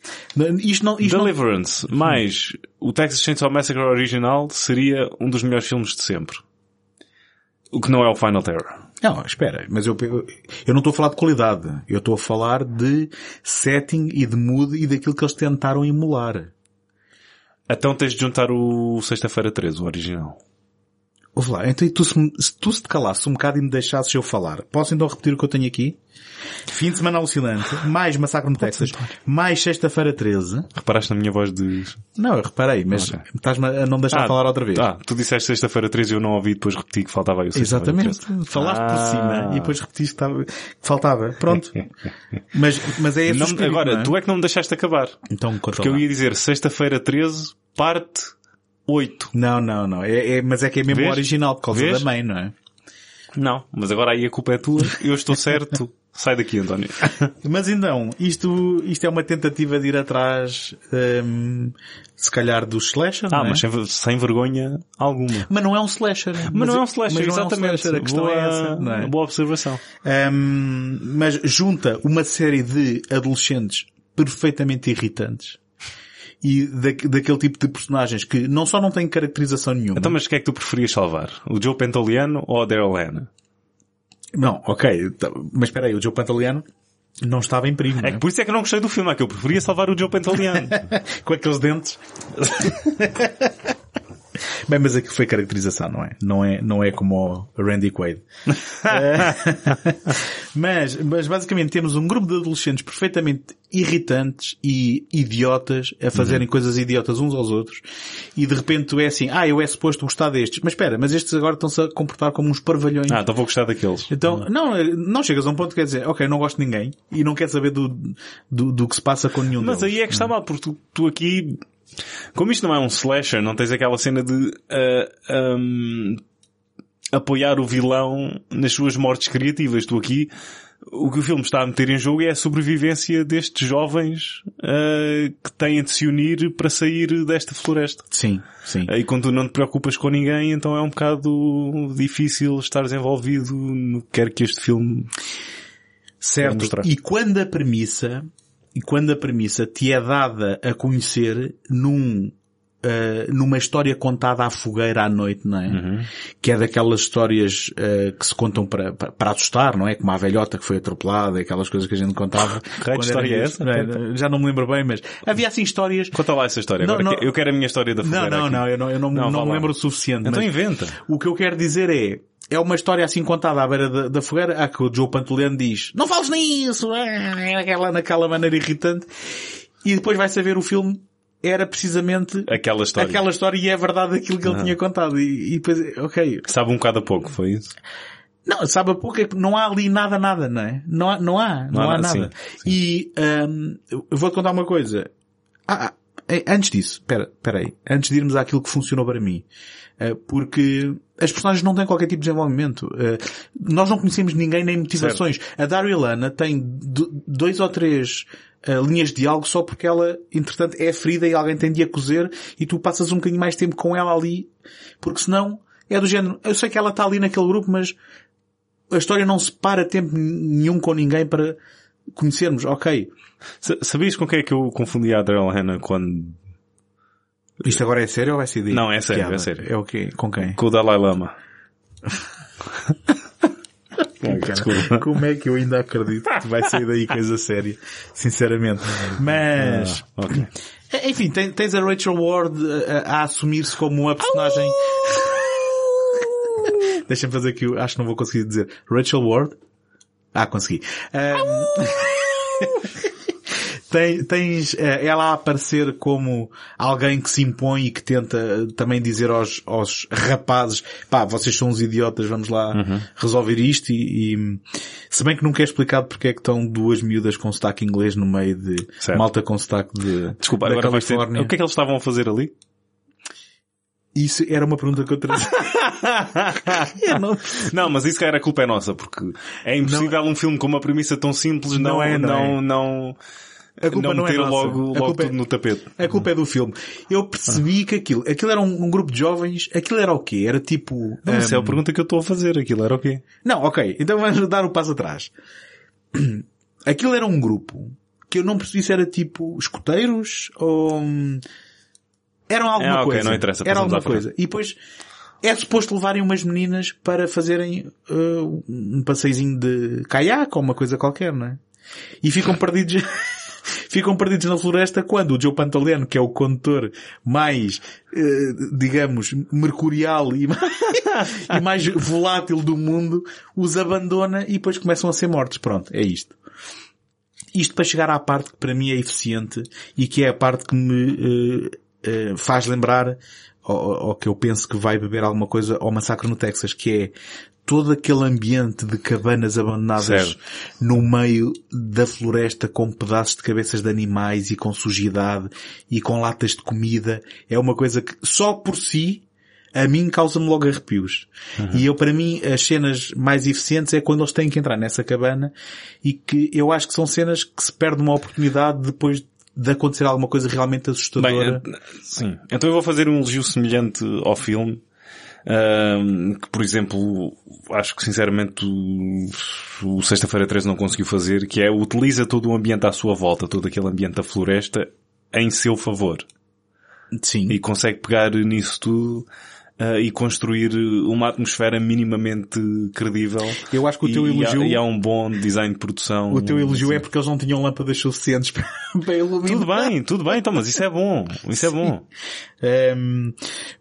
[SPEAKER 1] Isto não, isto não...
[SPEAKER 2] Deliverance mais o Texas Chainsaw Massacre original seria um dos melhores filmes de sempre. O que não é o Final Terror.
[SPEAKER 1] Não, espera, mas eu, eu, eu não estou a falar de qualidade. Eu estou a falar de setting e de mood e daquilo que eles tentaram emular.
[SPEAKER 2] Então tens de juntar o Sexta-feira 13, o original.
[SPEAKER 1] Ouve lá, então e tu se, se tu se te calasses um bocado e me deixasses eu falar, posso então repetir o que eu tenho aqui? Fim de semana alucinante, mais Massacre no Texas, mais Sexta-feira 13.
[SPEAKER 2] Reparaste na minha voz de...
[SPEAKER 1] Não, eu reparei, mas
[SPEAKER 2] Ok.
[SPEAKER 1] estás-me a não deixar falar outra vez.
[SPEAKER 2] Ah, tu disseste Sexta-feira 13 e eu não ouvi, depois repeti que faltava aí o Sexta-feira
[SPEAKER 1] Exatamente.
[SPEAKER 2] 13.
[SPEAKER 1] Falaste por
[SPEAKER 2] Ah.
[SPEAKER 1] cima e depois repetiste que, faltava. Pronto. mas, mas é esse
[SPEAKER 2] Não-
[SPEAKER 1] espírito,
[SPEAKER 2] agora,
[SPEAKER 1] não é?
[SPEAKER 2] tu é que não me deixaste acabar.
[SPEAKER 1] Então,
[SPEAKER 2] Porque eu
[SPEAKER 1] lá.
[SPEAKER 2] ia dizer Sexta-feira 13, parte 8.
[SPEAKER 1] Não, não, não. É, é- mas é que é mesmo
[SPEAKER 2] Vês?
[SPEAKER 1] original, por causa
[SPEAKER 2] Vês?
[SPEAKER 1] da mãe, não é?
[SPEAKER 2] Não, mas agora aí a culpa é tua, eu estou certo. Sai daqui, António.
[SPEAKER 1] Mas então, isto, isto é uma tentativa de ir atrás, hum, se calhar, do slasher,
[SPEAKER 2] Ah,
[SPEAKER 1] não é?
[SPEAKER 2] mas sem, sem vergonha alguma.
[SPEAKER 1] Mas não é um slasher.
[SPEAKER 2] Mas, não é um slasher,
[SPEAKER 1] mas
[SPEAKER 2] exatamente.
[SPEAKER 1] É um slasher. A questão
[SPEAKER 2] boa,
[SPEAKER 1] é essa, não é?
[SPEAKER 2] boa observação.
[SPEAKER 1] Hum, mas junta uma série de adolescentes perfeitamente irritantes e da, daquele tipo de personagens que não só não têm caracterização nenhuma.
[SPEAKER 2] Então, mas o que é que tu preferias salvar? O Joe Pantoliano ou a Daryl Hannah?
[SPEAKER 1] Não, ok. tá- Mas espera aí, o Joe Pantoliano não estava em perigo,
[SPEAKER 2] É
[SPEAKER 1] é?
[SPEAKER 2] que por isso é que eu não gostei do filme, é que eu preferia salvar o Joe Pantoliano.
[SPEAKER 1] Com aqueles dentes. Bem, mas aquilo foi caracterização, não é? Não é, não é como o Randy Quaid. Eh, mas, mas basicamente temos um grupo de adolescentes perfeitamente irritantes e idiotas a fazerem coisas idiotas uns aos outros e de repente tu é assim, ah, eu é suposto gostar destes. Mas espera, mas estes agora estão-se a comportar como uns parvalhões.
[SPEAKER 2] ah, então vou gostar daqueles.
[SPEAKER 1] Então, não, não chegas a um ponto que quer dizer, ok, não gosto de ninguém e não quer saber do, do, do que se passa com nenhum
[SPEAKER 2] Mas
[SPEAKER 1] deles.
[SPEAKER 2] aí é que está mal, porque tu, tu aqui, como isto não é um slasher, não tens aquela cena de ah, hum, apoiar o vilão nas suas mortes criativas. Tu aqui, o que o filme está a meter em jogo é a sobrevivência destes jovens ah, que têm de se unir para sair desta floresta.
[SPEAKER 1] Sim, sim.
[SPEAKER 2] E quando tu não te preocupas com ninguém, então é um bocado difícil estares envolvido no que quer que este filme
[SPEAKER 1] Certo. E quando a premissa, e quando a premissa te é dada a conhecer num, uh, numa história contada à fogueira à noite, não é?
[SPEAKER 2] Uhum.
[SPEAKER 1] Que é daquelas histórias uh, que se contam para, para, para assustar, não é? Como a velhota que foi atropelada, aquelas coisas que a gente contava. era
[SPEAKER 2] história é essa?
[SPEAKER 1] Não é? Já não me lembro bem, mas havia assim histórias
[SPEAKER 2] Conta lá essa história.
[SPEAKER 1] Não, não.
[SPEAKER 2] que- Eu quero a minha história da
[SPEAKER 1] não,
[SPEAKER 2] fogueira
[SPEAKER 1] não,
[SPEAKER 2] aqui.
[SPEAKER 1] não, eu não, eu não,
[SPEAKER 2] Não,
[SPEAKER 1] não, me lembro o suficiente.
[SPEAKER 2] Então inventa.
[SPEAKER 1] o que eu quero dizer é, é uma história assim contada à beira da, da fogueira, a que o Joe Pantoliano diz, não fales nisso, ah, naquela, naquela maneira irritante, e depois vai saber o filme era precisamente
[SPEAKER 2] Aquela história.
[SPEAKER 1] aquela história e é verdade aquilo que ele tinha contado. E, e depois, ok.
[SPEAKER 2] Sabe um bocado a pouco, foi isso?
[SPEAKER 1] Não, sabe a pouco é que não há ali nada, nada, não é? Não há, não há, não, há,
[SPEAKER 2] nada,
[SPEAKER 1] nada.
[SPEAKER 2] sim,
[SPEAKER 1] E, hum, eu vou-te contar uma coisa. Ah, antes disso, espera, espera aí. Antes de irmos àquilo que funcionou para mim. Eh, porque as personagens não têm qualquer tipo de desenvolvimento. Eh, nós não conhecemos ninguém nem motivações. A Daryl Lana tem do- dois ou três eh, linhas de diálogo só porque ela, entretanto, é ferida e alguém tem de a cozer e tu passas um bocadinho mais tempo com ela ali. Porque senão é do género, eu sei que ela está ali naquele grupo, mas a história não se para tempo nenhum com ninguém para conhecermos. Ok,
[SPEAKER 2] Sa- Sabias com quem é que eu confundi a Adriel Hannah quando...
[SPEAKER 1] isto agora é sério ou vai ser de
[SPEAKER 2] Não, é sério,
[SPEAKER 1] piada?
[SPEAKER 2] é sério.
[SPEAKER 1] É o quê? Com quem?
[SPEAKER 2] Com o Dalai Lama.
[SPEAKER 1] Cara, Como é que eu ainda acredito que vai sair daí coisa séria? Sinceramente. Mas,
[SPEAKER 2] Ah, ok.
[SPEAKER 1] enfim, tens a Rachel Ward a, a assumir-se como uma personagem... Deixa-me fazer aqui, acho que não vou conseguir dizer. Rachel Ward? Ah, consegui. Ahm, Tem- tens eh, ela a aparecer como alguém que se impõe e que tenta eh, também dizer aos, aos rapazes, pá, vocês são uns idiotas, vamos lá resolver isto e, e, se bem que nunca é explicado porque é que estão duas miúdas com sotaque inglês no meio de
[SPEAKER 2] Certo.
[SPEAKER 1] malta com sotaque de,
[SPEAKER 2] Desculpa, agora vais ter...
[SPEAKER 1] Califórnia.
[SPEAKER 2] O que é que eles estavam a fazer ali?
[SPEAKER 1] Isso era uma pergunta que eu trazia. Não-
[SPEAKER 2] Não, mas isso cara a culpa é nossa, porque é impossível um filme com uma premissa tão simples não,
[SPEAKER 1] Não é, não
[SPEAKER 2] não,
[SPEAKER 1] é.
[SPEAKER 2] não,
[SPEAKER 1] A culpa não é
[SPEAKER 2] meter
[SPEAKER 1] nossa.
[SPEAKER 2] logo,
[SPEAKER 1] A
[SPEAKER 2] logo
[SPEAKER 1] culpa é-
[SPEAKER 2] tudo no tapete.
[SPEAKER 1] A culpa é do filme. Eu percebi que aquilo, aquilo era um, um grupo de jovens, aquilo era o quê? Era tipo...
[SPEAKER 2] Não, isso é a
[SPEAKER 1] ahm,
[SPEAKER 2] pergunta que eu estou a fazer. Aquilo era o quê?
[SPEAKER 1] Não, ok. Então vamos dar o passo atrás. Aquilo era um grupo que eu não percebi se era tipo escuteiros ou... Eram alguma
[SPEAKER 2] É, ok,
[SPEAKER 1] coisa.
[SPEAKER 2] não interessa,
[SPEAKER 1] Era alguma coisa. E depois é suposto levarem umas meninas para fazerem uh, um passeizinho de caiaque ou uma coisa qualquer, não é? E ficam perdidos... Ficam perdidos na floresta quando o Joe Pantoliano, que é o condutor mais, eh, digamos, mercurial e mais, e mais volátil do mundo, os abandona e depois começam a ser mortos. Pronto, é isto. Isto para chegar à parte que para mim é eficiente e que é a parte que me eh, faz lembrar ou, ou que eu penso que vai beber alguma coisa ao massacre no Texas, que é todo aquele ambiente de cabanas abandonadas
[SPEAKER 2] Certo.
[SPEAKER 1] no meio da floresta com pedaços de cabeças de animais e com sujidade e com latas de comida. É uma coisa que só por si a mim causa-me logo arrepios. E eu, para mim, as cenas mais eficientes é quando eles têm que entrar nessa cabana e que eu acho que são cenas que se perde uma oportunidade depois de acontecer alguma coisa realmente assustadora.
[SPEAKER 2] Bem, sim. Então eu vou fazer um elogio semelhante ao filme. ahm, que, por exemplo, acho que sinceramente o, o Sexta-feira 13 não conseguiu fazer, que é utiliza todo o ambiente à sua volta, todo aquele ambiente da floresta, em seu favor.
[SPEAKER 1] Sim.
[SPEAKER 2] E consegue pegar nisso tudo ah, e construir uma atmosfera minimamente credível.
[SPEAKER 1] Eu acho que o teu
[SPEAKER 2] e,
[SPEAKER 1] elogio-
[SPEAKER 2] e há um bom design de produção.
[SPEAKER 1] O teu elogio
[SPEAKER 2] assim.
[SPEAKER 1] é porque eles não tinham lâmpadas suficientes para, para iluminar.
[SPEAKER 2] Tudo bem, tudo bem, então, mas isso é bom. Isso é bom.
[SPEAKER 1] Ehm,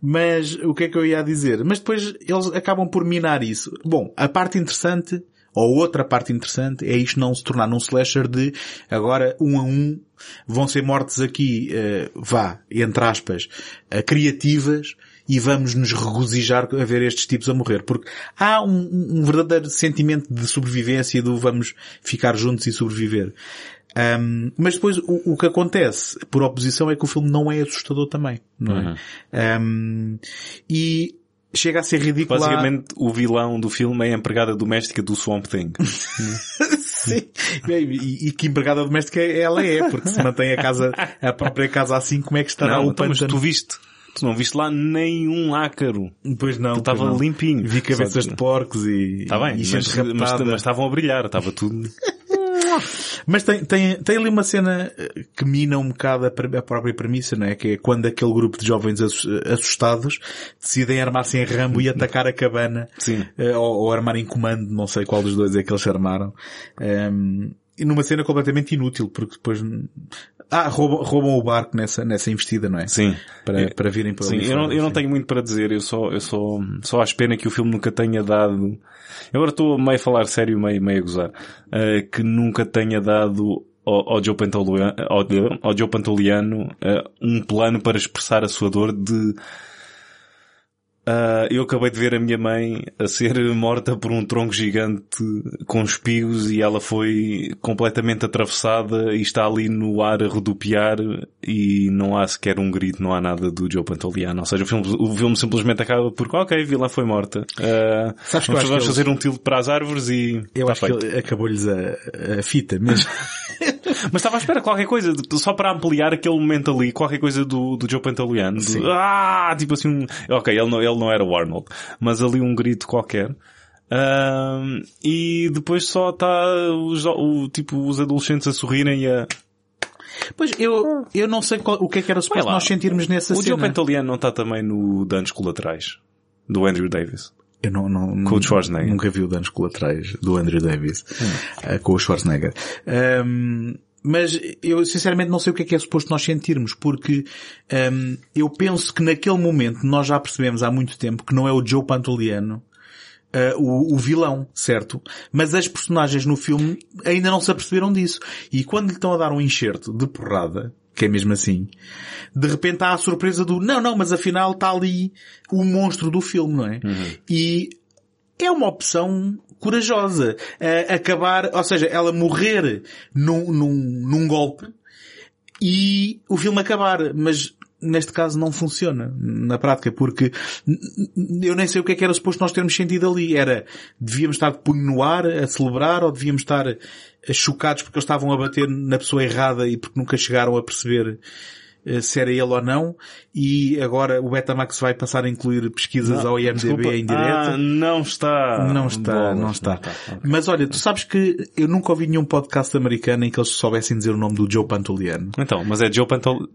[SPEAKER 1] mas o que é que eu ia dizer? Mas depois eles acabam por minar isso. Bom, a parte interessante, ou outra parte interessante, é isto não se tornar num slasher de agora um a um vão ser mortes aqui, eh, vá, entre aspas, eh, criativas e vamos nos regozijar a ver estes tipos a morrer. Porque há um, um verdadeiro sentimento de sobrevivência do vamos ficar juntos e sobreviver. Um, mas depois o, o que acontece por oposição é que o filme não é assustador também, não é? Um, e chega a ser ridículo.
[SPEAKER 2] Basicamente, o vilão do filme é a empregada doméstica do Swamp Thing.
[SPEAKER 1] Sim. E, e que empregada doméstica ela é, porque se mantém a casa, a própria casa assim, como é que estará
[SPEAKER 2] não,
[SPEAKER 1] o
[SPEAKER 2] então, mas
[SPEAKER 1] pântano?
[SPEAKER 2] tu viste. Tu não viste lá nenhum ácaro.
[SPEAKER 1] Pois não.
[SPEAKER 2] Estava limpinho.
[SPEAKER 1] Vi cabeças de porcos e,
[SPEAKER 2] Está bem,
[SPEAKER 1] e
[SPEAKER 2] mas, estavam a brilhar, estava tudo.
[SPEAKER 1] Mas tem, tem, tem ali uma cena eh, que mina um bocado a, a própria premissa, não é? Que é quando aquele grupo de jovens assu- assustados decidem armar-se em rambo e atacar a cabana.
[SPEAKER 2] Sim.
[SPEAKER 1] Eh, ou, ou armar em comando, não sei qual dos dois é que eles armaram. Ehm, e numa cena completamente inútil, porque depois... Ah, roubam, roubam o barco nessa, nessa investida, não é?
[SPEAKER 2] Sim.
[SPEAKER 1] Para, para virem para
[SPEAKER 2] Sim, eu não, eu não tenho muito para dizer, eu só, eu só, só acho pena que o filme nunca tenha dado, eu agora estou meio a falar sério, meio, meio a gozar, eh, que nunca tenha dado ao, ao Joe Pantoliano, ao, ao Joe Pantoliano eh, um plano para expressar a sua dor de ah, eu acabei de ver a minha mãe a ser morta por um tronco gigante com espigos e ela foi completamente atravessada e está ali no ar a rodopiar e não há sequer um grito, não há nada do Joe Pantoliano. Ou seja, o filme, o filme simplesmente acaba por, ok, a vilã foi morta. Ah,
[SPEAKER 1] Sabes que
[SPEAKER 2] vamos
[SPEAKER 1] que
[SPEAKER 2] fazer um tilt para as árvores e
[SPEAKER 1] Eu
[SPEAKER 2] está
[SPEAKER 1] acho
[SPEAKER 2] feito.
[SPEAKER 1] que ele acabou-lhes a, a fita mesmo.
[SPEAKER 2] Mas estava à espera qualquer coisa, de- só para ampliar aquele momento ali, qualquer coisa do, do Joe Pantoliano. de, ah, tipo assim, um, ok, ele não, ele não era o Arnold, mas ali um grito qualquer. Ahm, e depois só está os, o, tipo, os adolescentes a sorrirem e a...
[SPEAKER 1] Pois eu, eu não sei qual- o que é que era suposto nós sentirmos nessa
[SPEAKER 2] o Joe
[SPEAKER 1] cena.
[SPEAKER 2] Pantoliano não está também no Danos Colaterais, do Andrew Davis.
[SPEAKER 1] Eu não, não,
[SPEAKER 2] Com o Schwarzenegger.
[SPEAKER 1] nunca vi o Danos Colaterais do Andrew Davis eh, com o Schwarzenegger. Ahm, mas eu sinceramente não sei o que é que é suposto nós sentirmos, porque ahm, eu penso que naquele momento nós já percebemos há muito tempo que não é o Joe Pantoliano uh, o, o vilão, certo? Mas as personagens no filme ainda não se aperceberam disso. E quando lhe estão a dar um enxerto de porrada, que é mesmo assim, de repente há a surpresa do, não, não, mas afinal está ali o monstro do filme, não é? E é uma opção corajosa. Uh, acabar, ou seja, ela morrer num, num, num golpe e o filme acabar, mas neste caso não funciona na prática, porque eu nem sei o que é que era suposto nós termos sentido ali. Era, devíamos estar de punho no ar a celebrar ou devíamos estar chocados porque eles estavam a bater na pessoa errada e porque nunca chegaram a perceber se era ele ou não. E agora o Betamax vai passar a incluir pesquisas ao IMDB
[SPEAKER 2] Desculpa.
[SPEAKER 1] em direto.
[SPEAKER 2] Ah, não está.
[SPEAKER 1] Não está,
[SPEAKER 2] Bolas,
[SPEAKER 1] não está.
[SPEAKER 2] ok.
[SPEAKER 1] Mas olha, tu sabes que eu nunca ouvi nenhum podcast americano em que eles soubessem dizer o nome do Joe Pantoliano.
[SPEAKER 2] Então, mas é Joe Pantoliano.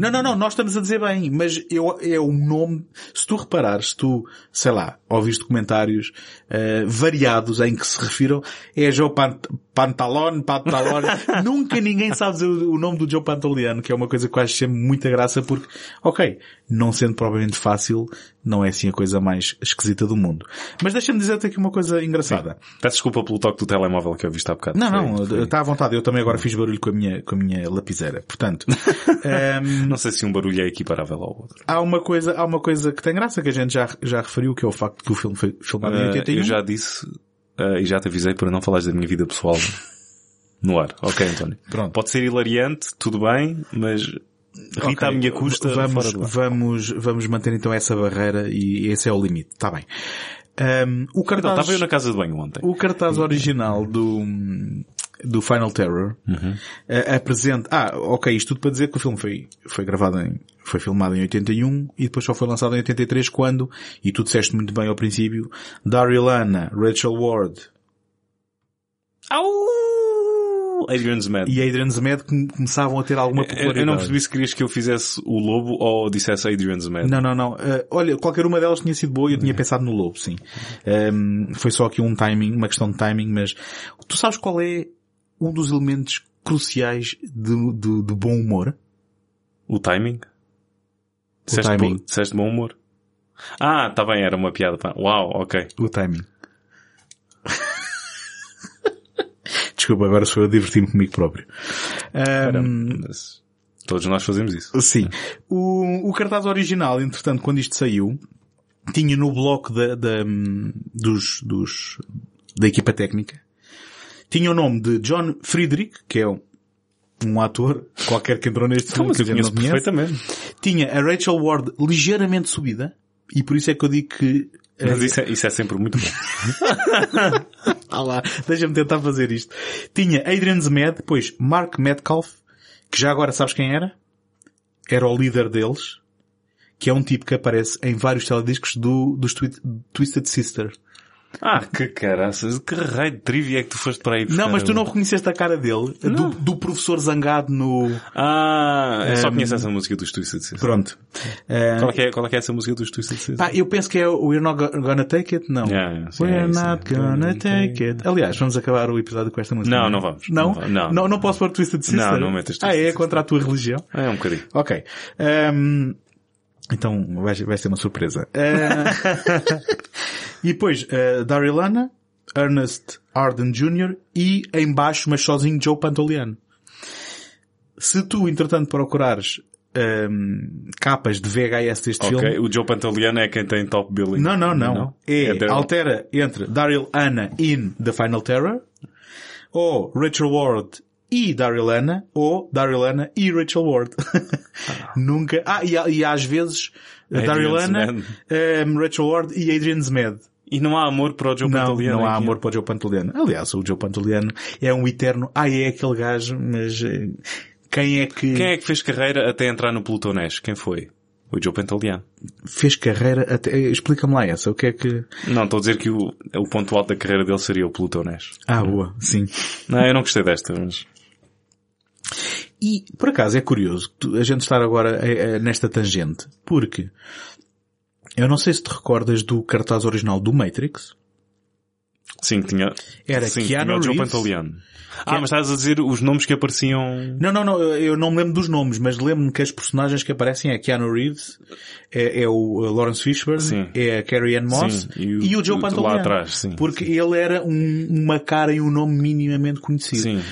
[SPEAKER 1] Não, não, não, nós estamos a dizer bem, mas eu, é o nome, se tu reparares, se tu, sei lá, ouviste comentários eh, variados em que se refiram, é Joe Pant Pantalone, Pantalone, nunca ninguém sabe dizer o, o nome do Joe Pantoliano, que é uma coisa que eu acho sempre muita graça porque, ok, não sendo propriamente fácil, não é assim a coisa mais esquisita do mundo. Mas deixa-me dizer-te aqui uma coisa engraçada.
[SPEAKER 2] Peço desculpa pelo toque do telemóvel que eu viste há bocado.
[SPEAKER 1] Não, não,
[SPEAKER 2] foi-
[SPEAKER 1] está à vontade. Eu também agora fiz barulho com a minha, com a minha lapiseira. Portanto, ehm,
[SPEAKER 2] Não sei se um barulho é equiparável ao outro.
[SPEAKER 1] há uma coisa, há uma coisa que tem graça que a gente já, já referiu, que é o facto de que o filme foi filmado em
[SPEAKER 2] Ah,
[SPEAKER 1] 81.
[SPEAKER 2] eu já disse ah, e já te avisei para não falares da minha vida pessoal no ar. Ok, António.
[SPEAKER 1] Pronto.
[SPEAKER 2] Pode ser hilariante, tudo bem, mas Rita
[SPEAKER 1] Ok,
[SPEAKER 2] à minha custa
[SPEAKER 1] Vamos, vamos, vamos manter então essa barreira e esse é o limite. Está bem. Ehm, o
[SPEAKER 2] Então,
[SPEAKER 1] cartaz,
[SPEAKER 2] estava eu na casa de banho ontem.
[SPEAKER 1] o cartaz original do, do Final Terror
[SPEAKER 2] Uhum.
[SPEAKER 1] eh, apresenta, ah, ok, isto tudo para dizer que o filme foi, foi gravado em, foi filmado em 81 e depois só foi lançado em 83 quando, e tu disseste muito bem ao princípio, Daryl Anna, Rachel Ward
[SPEAKER 2] Au! Adrian Zmed.
[SPEAKER 1] e Adrian Zmed com- começavam a ter alguma popularidade.
[SPEAKER 2] eu não percebi se querias que eu fizesse o lobo ou dissesse Adrian Zmed.
[SPEAKER 1] Não, não, não. Eh, olha, qualquer uma delas tinha sido boa e eu tinha pensado no Lobo, sim. Ehm, foi só aqui um timing, uma questão de timing, mas tu sabes qual é um dos elementos cruciais de, de, de bom humor?
[SPEAKER 2] O timing?
[SPEAKER 1] O
[SPEAKER 2] Disseste,
[SPEAKER 1] timing.
[SPEAKER 2] bo- disseste bom humor? Ah, tá bem, era uma piada. Uau, ok.
[SPEAKER 1] O timing. Desculpa, agora sou eu a divertir-me comigo próprio.
[SPEAKER 2] Mas todos nós fazemos isso.
[SPEAKER 1] Sim. O, o cartaz original, entretanto, quando isto saiu, tinha no bloco da, da, dos, dos, da equipa técnica, tinha o nome de John Friedrich, que é um, um ator qualquer que entrou neste
[SPEAKER 2] Então,
[SPEAKER 1] filme
[SPEAKER 2] mas
[SPEAKER 1] que
[SPEAKER 2] eu conheço perfeitamente.
[SPEAKER 1] Tinha a Rachel Ward ligeiramente subida, e por isso é que eu digo que
[SPEAKER 2] Mas isso é, isso é sempre muito bom.
[SPEAKER 1] Ah lá, deixa-me tentar fazer isto. Tinha Adrian Zmed, depois Mark Metcalf, que já agora sabes quem era? Era o líder deles, que é um tipo que aparece em vários telediscos do, dos Twi- Twisted Sister.
[SPEAKER 2] Ah, que caraças, que raio de trivia é que tu foste para aí buscar?
[SPEAKER 1] Não, mas tu não reconheceste a cara dele, do, do professor zangado no...
[SPEAKER 2] Ah, eu só
[SPEAKER 1] Um,
[SPEAKER 2] conheço essa música dos Twisted Sister.
[SPEAKER 1] Pronto. Eh,
[SPEAKER 2] Qual é, que é, qual é que é essa música dos Twisted Sister?
[SPEAKER 1] pá, eu penso que é o We're Not Go- Gonna Take It, não.
[SPEAKER 2] Yeah, yeah, sim,
[SPEAKER 1] We're
[SPEAKER 2] é
[SPEAKER 1] Not
[SPEAKER 2] é.
[SPEAKER 1] Gonna Take It. Aliás, vamos acabar o episódio com esta música.
[SPEAKER 2] Não, não vamos.
[SPEAKER 1] Não?
[SPEAKER 2] Não não.
[SPEAKER 1] Não, não posso pôr Twisted Sister?
[SPEAKER 2] Não, não metas
[SPEAKER 1] Ah,
[SPEAKER 2] Twisted
[SPEAKER 1] é contra a tua religião?
[SPEAKER 2] É um bocadinho.
[SPEAKER 1] Ok. Ehm, então vai, vai ser uma surpresa. Eh, e depois, uh, Daryl Hannah, Ernest Arden Jr. e em baixo, mas sozinho, Joe Pantoliano. Se tu, entretanto, procurares ehm, capas de VHS deste
[SPEAKER 2] Ok,
[SPEAKER 1] filme,
[SPEAKER 2] o Joe Pantoliano é quem tem top billing.
[SPEAKER 1] não, não, não. É,
[SPEAKER 2] Daryl-
[SPEAKER 1] altera entre Daryl Hannah in The Final Terror, ou Rachel Ward e Daryl Hannah, ou Daryl Hannah e Rachel Ward. Nunca. Ah, e, e às vezes
[SPEAKER 2] Adrian
[SPEAKER 1] Daryl Hannah,
[SPEAKER 2] Zmed.
[SPEAKER 1] ehm, Rachel Ward e Adrian Zmed.
[SPEAKER 2] E não há amor para o Joe
[SPEAKER 1] Não,
[SPEAKER 2] Pantoliano
[SPEAKER 1] não há
[SPEAKER 2] aqui?
[SPEAKER 1] amor para o Joe Pantoliano. Aliás, o Joe Pantoliano é um eterno, ah, é aquele gajo, mas eh, quem é que
[SPEAKER 2] Quem é que fez carreira até entrar no Plutonés? Quem foi? O Joe Pantoliano.
[SPEAKER 1] fez carreira até, explica-me lá essa, o que é que,
[SPEAKER 2] Não, estou a dizer que o, o ponto alto da carreira dele seria o Plutonés.
[SPEAKER 1] ah, boa, sim.
[SPEAKER 2] Não, eu não gostei desta, mas...
[SPEAKER 1] E, por acaso, é curioso a gente estar agora eh, eh, nesta tangente, porque eu não sei se te recordas do cartaz original do Matrix.
[SPEAKER 2] Sim, tinha...
[SPEAKER 1] Era
[SPEAKER 2] sim,
[SPEAKER 1] Keanu
[SPEAKER 2] tinha o Joe
[SPEAKER 1] Reeves.
[SPEAKER 2] Pantoliano. Ah, mas estás a dizer os nomes que apareciam...
[SPEAKER 1] Não, não, não, eu não me lembro dos nomes, mas lembro-me que as personagens que aparecem é Keanu Reeves, é, é o uh, Lawrence Fishburne,
[SPEAKER 2] Sim.
[SPEAKER 1] é a Carrie Ann Moss
[SPEAKER 2] Sim,
[SPEAKER 1] e o, Joe
[SPEAKER 2] lá
[SPEAKER 1] Pantoliano.
[SPEAKER 2] atrás, sim.
[SPEAKER 1] Porque ele era um- uma cara e um nome minimamente conhecido.
[SPEAKER 2] Sim.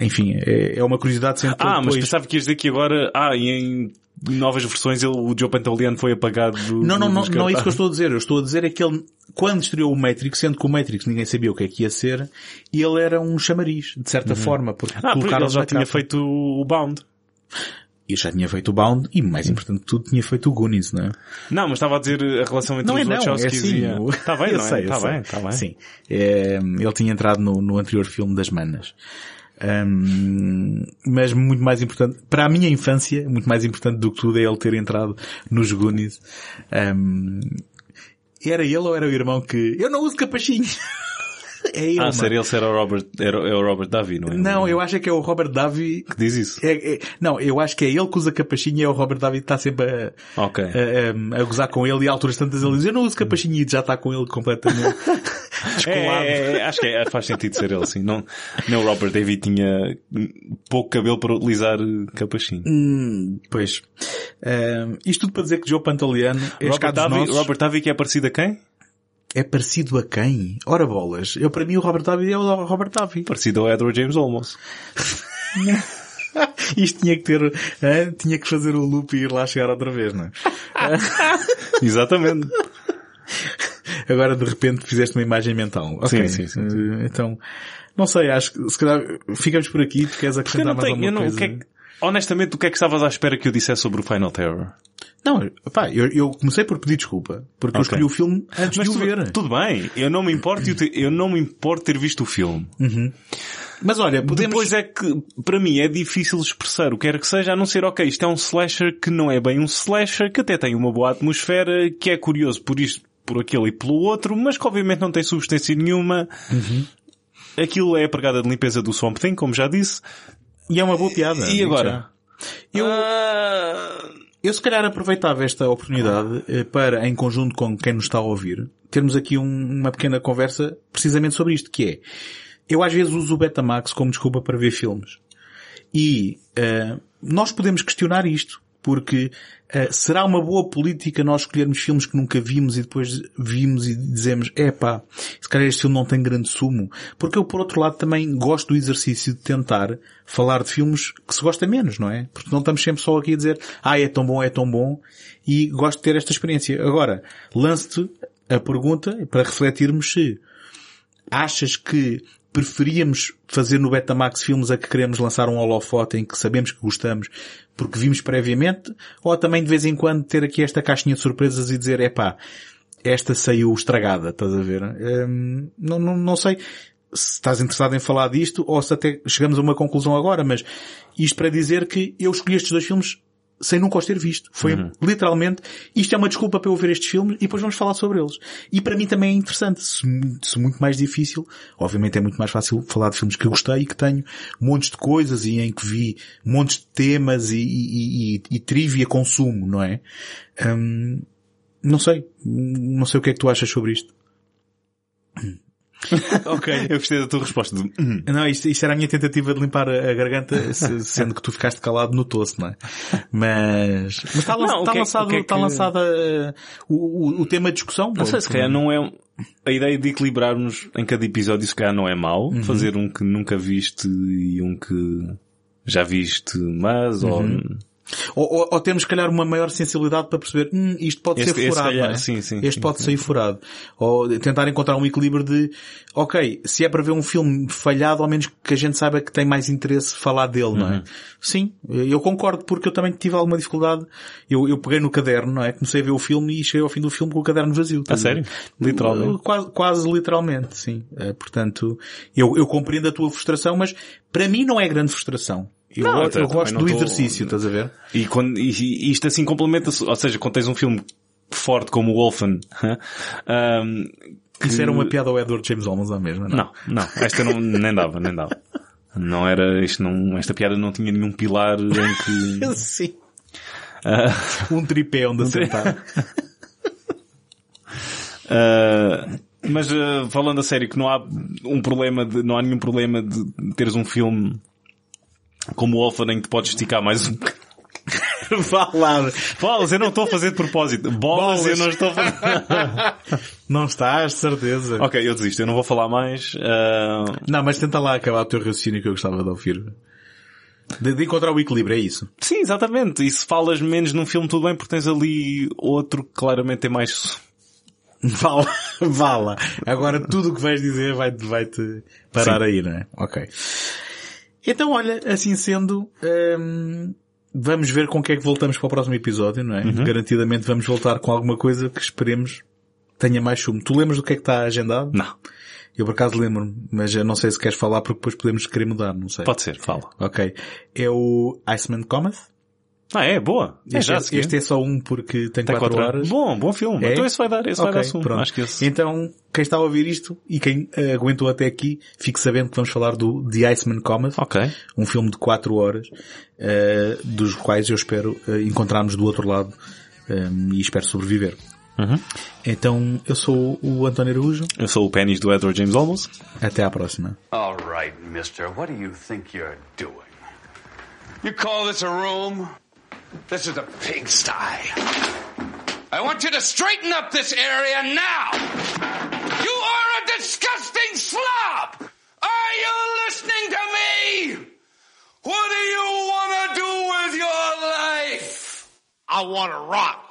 [SPEAKER 1] Enfim, é, é uma curiosidade sempre
[SPEAKER 2] Ah, mas
[SPEAKER 1] depois...
[SPEAKER 2] pensava que ias dizer que agora... Ah, e em novas versões ele, o Joe Pantoliano foi apagado do...
[SPEAKER 1] Não, não, não, não é isso que eu estou a dizer. Eu estou a dizer é que ele, quando estreou o Matrix, sendo que o Matrix ninguém sabia o que é que ia ser, ele era um chamariz, de certa forma, porque
[SPEAKER 2] Ah, porque ele já tinha
[SPEAKER 1] capa.
[SPEAKER 2] feito o Bound.
[SPEAKER 1] E já tinha feito o Bound, e mais importante de tudo, tinha feito o Goonies, não é?
[SPEAKER 2] Não, mas estava a dizer a relação entre
[SPEAKER 1] Não é
[SPEAKER 2] os
[SPEAKER 1] é
[SPEAKER 2] Wachowskis
[SPEAKER 1] assim.
[SPEAKER 2] e
[SPEAKER 1] o-
[SPEAKER 2] Está bem,
[SPEAKER 1] Eu
[SPEAKER 2] não é?
[SPEAKER 1] sei, eu
[SPEAKER 2] Está bem, está bem.
[SPEAKER 1] Sim. É, ele tinha entrado no, no anterior filme das Manas. Hum, mas muito mais importante, para a minha infância, muito mais importante do que tudo é ele ter entrado nos Goonies. Hum, era ele ou era o irmão que, eu não uso capachinho. é ele,
[SPEAKER 2] Ah, ser ele ser o Robert, era, é o Robert Davi, não é?
[SPEAKER 1] Não, eu acho é que é o Robert Davi.
[SPEAKER 2] Que diz isso.
[SPEAKER 1] É, é- não, eu acho que é ele que usa capachinho e é o Robert Davi que está sempre a,
[SPEAKER 2] Ok.
[SPEAKER 1] a, a- a gozar com ele e a alturas tantas ele diz, eu não uso capachinho e já está com ele completamente
[SPEAKER 2] É,
[SPEAKER 1] descolado.
[SPEAKER 2] é, é, acho que é, faz sentido ser ele, sim. Não, não o Robert Davi tinha pouco cabelo para utilizar capachinho.
[SPEAKER 1] Hum, pois. Hum, isto tudo para dizer que Joe Pantoliano é
[SPEAKER 2] Robert Davi,
[SPEAKER 1] nossos.
[SPEAKER 2] Robert Davi que é parecido a quem?
[SPEAKER 1] É parecido a quem? Ora bolas. Eu, para mim, o Robert Davi é o Robert Davi.
[SPEAKER 2] Parecido ao Edward James Olmos.
[SPEAKER 1] Isto tinha que ter, tinha que fazer o loop e ir lá chegar outra vez, não é?
[SPEAKER 2] Exatamente.
[SPEAKER 1] Agora de repente fizeste uma imagem mental. Ok.
[SPEAKER 2] Sim, sim, sim,
[SPEAKER 1] Eh, Então, não sei, acho que se calhar ficamos por aqui. Tu queres acrescentar mais
[SPEAKER 2] tenho,
[SPEAKER 1] alguma
[SPEAKER 2] eu não, o
[SPEAKER 1] coisa?
[SPEAKER 2] que é que- honestamente, o que é que estavas à espera que eu dissesse sobre o Final Terror?
[SPEAKER 1] Não, pá, eu, eu comecei por pedir desculpa. Porque eu
[SPEAKER 2] Ok.
[SPEAKER 1] escolhi o filme antes
[SPEAKER 2] Mas
[SPEAKER 1] de o ver.
[SPEAKER 2] tudo bem, eu não me importo, eu ter- eu não me importo ter visto o filme.
[SPEAKER 1] Mas olha, podemos...
[SPEAKER 2] Depois é que, para mim, é difícil expressar o que quer que seja, a não ser, ok, isto é um slasher que não é bem um slasher, que até tem uma boa atmosfera, que é curioso por isto, por aquele e pelo outro, mas que obviamente não tem substância nenhuma. Aquilo é a pegada de limpeza do Swamp Thing, como já disse.
[SPEAKER 1] E é uma boa piada.
[SPEAKER 2] E agora?
[SPEAKER 1] já. Eu,
[SPEAKER 2] Ah,
[SPEAKER 1] eu se calhar aproveitava esta oportunidade eh, para, em conjunto com quem nos está a ouvir, termos aqui um- uma pequena conversa precisamente sobre isto, que é, eu às vezes uso o Betamax como desculpa para ver filmes. E eh, nós podemos questionar isto, porque eh, será uma boa política nós escolhermos filmes que nunca vimos e depois vimos e dizemos, epá, se calhar este filme não tem grande sumo. Porque eu, por outro lado, também gosto do exercício de tentar falar de filmes que se gosta menos, não é? Porque não estamos sempre só aqui a dizer, ah, é tão bom, é tão bom, e gosto de ter esta experiência. Agora, lance-te a pergunta para refletirmos se achas que preferíamos fazer no Betamax filmes a que queremos lançar um holofote em que sabemos que gostamos porque vimos previamente, ou também de vez em quando ter aqui esta caixinha de surpresas e dizer, epá, esta saiu estragada, estás a ver? Hum, não, não, não sei se estás interessado em falar disto ou se até chegamos a uma conclusão agora, mas isto para dizer que eu escolhi estes dois filmes sem nunca os ter visto. Foi
[SPEAKER 2] Uhum.
[SPEAKER 1] literalmente, isto é uma desculpa para eu ver estes filmes e depois vamos falar sobre eles. E para mim também é interessante, se, se muito mais difícil, obviamente é muito mais fácil falar de filmes que eu gostei e que tenho montes de coisas e em que vi montes de temas e, e, e, e trivia consumo, não é? Hum, não sei. Não sei o que é que tu achas sobre isto.
[SPEAKER 2] ok. Eu gostei da tua resposta. "Hum".
[SPEAKER 1] Não, isto, isto era a minha tentativa de limpar a, a garganta, se- sendo que tu ficaste calado no tosse, não é? Mas, mas está, lan-
[SPEAKER 2] Não, o
[SPEAKER 1] está
[SPEAKER 2] que é-
[SPEAKER 1] lançado,
[SPEAKER 2] que é que-
[SPEAKER 1] uh, o, o, o tema de discussão.
[SPEAKER 2] Não sei, se calhar não é... A ideia de equilibrarmos em cada episódio se calhar não é mau. Fazer um que nunca viste e um que já viste, mas, ou...
[SPEAKER 1] Ou, ou, ou temos, calhar, uma maior sensibilidade para perceber, hum, isto pode
[SPEAKER 2] Este-
[SPEAKER 1] ser
[SPEAKER 2] este,
[SPEAKER 1] furado,
[SPEAKER 2] calhar,
[SPEAKER 1] não é?
[SPEAKER 2] sim, sim,
[SPEAKER 1] Este
[SPEAKER 2] sim,
[SPEAKER 1] pode sair furado. Ou tentar encontrar um equilíbrio de, ok, se é para ver um filme falhado, ao menos que a gente saiba que tem mais interesse falar dele, não
[SPEAKER 2] Uhum.
[SPEAKER 1] é? Sim, eu concordo, porque eu também tive alguma dificuldade. Eu, eu peguei no caderno, não é? Comecei a ver o filme e cheguei ao fim do filme com o caderno vazio.
[SPEAKER 2] A sério? Literalmente?
[SPEAKER 1] Quase, quase literalmente, sim. Eh, portanto, eu, eu compreendo a tua frustração, mas para mim não é grande frustração. Eu,
[SPEAKER 2] Não,
[SPEAKER 1] eu
[SPEAKER 2] também
[SPEAKER 1] gosto do
[SPEAKER 2] tô-
[SPEAKER 1] exercício, estás a ver?
[SPEAKER 2] E, quando, e, isto assim complementa-se, ou seja, quando tens um filme forte como o Wolfen, um, que-
[SPEAKER 1] Isso era uma piada ao Edward James Olmos à mesma, não?
[SPEAKER 2] Não, não, esta não, nem dava, nem dava. Não era, isto não, esta piada não tinha nenhum pilar em que,
[SPEAKER 1] Sim.
[SPEAKER 2] ah,
[SPEAKER 1] Um tripé onde assentar.
[SPEAKER 2] ah, mas ah, falando a sério que não há um problema de, não há nenhum problema de teres um filme como o que te podes esticar mais um
[SPEAKER 1] Vá lá.
[SPEAKER 2] Bolas, eu não estou a fazer de propósito. Bolas,
[SPEAKER 1] Bolas.
[SPEAKER 2] eu não estou a fazer.
[SPEAKER 1] Não estás, de certeza.
[SPEAKER 2] ok, eu desisto, eu não vou falar mais. ah,
[SPEAKER 1] Não, mas tenta lá acabar o teu raciocínio que eu gostava de ouvir. De, de encontrar o equilíbrio, é isso.
[SPEAKER 2] Sim, exatamente. E se falas menos num filme, tudo bem, porque tens ali outro que claramente tem mais.
[SPEAKER 1] Vá lá. Vá lá. Agora tudo o que vais dizer vai-te vai -te parar aí, não é? Ok. Então, olha, assim sendo, hum, vamos ver com o que é que voltamos para o próximo episódio, não é? Garantidamente vamos voltar com alguma coisa que esperemos tenha mais chumbo. Tu lembras do que é que está agendado?
[SPEAKER 2] Não.
[SPEAKER 1] Eu por acaso lembro-me, mas eu não sei se queres falar porque depois podemos querer mudar, não sei.
[SPEAKER 2] Pode ser, fala.
[SPEAKER 1] Ok. É o Iceman Cometh.
[SPEAKER 2] Ah, é, boa. É
[SPEAKER 1] Este,
[SPEAKER 2] já,
[SPEAKER 1] é,
[SPEAKER 2] se
[SPEAKER 1] este é só um porque tem
[SPEAKER 2] Tem
[SPEAKER 1] 4
[SPEAKER 2] quatro
[SPEAKER 1] horas.
[SPEAKER 2] Bom, bom filme.
[SPEAKER 1] É?
[SPEAKER 2] Então esse vai dar, esse vai
[SPEAKER 1] Ok,
[SPEAKER 2] dar sumo.
[SPEAKER 1] pronto.
[SPEAKER 2] Acho que esse...
[SPEAKER 1] Então, quem está a ouvir isto e quem eh, aguentou até aqui, fique sabendo que vamos falar do The Iceman Cometh.
[SPEAKER 2] Ok.
[SPEAKER 1] Um filme de 4 horas, eh, dos quais eu espero eh, encontrarmos do outro lado eh, e espero sobreviver.
[SPEAKER 2] Uhum.
[SPEAKER 1] Então, eu sou o António Araújo.
[SPEAKER 2] Eu sou o Pennies do Edward James Olmos.
[SPEAKER 1] Até à próxima.
[SPEAKER 3] All right, mister, what do you think you're doing? You call this a room? This is a pigsty. I want you to straighten up this area now! You are a disgusting slob! Are you listening to me? What do you want to do with your life? I want to rock.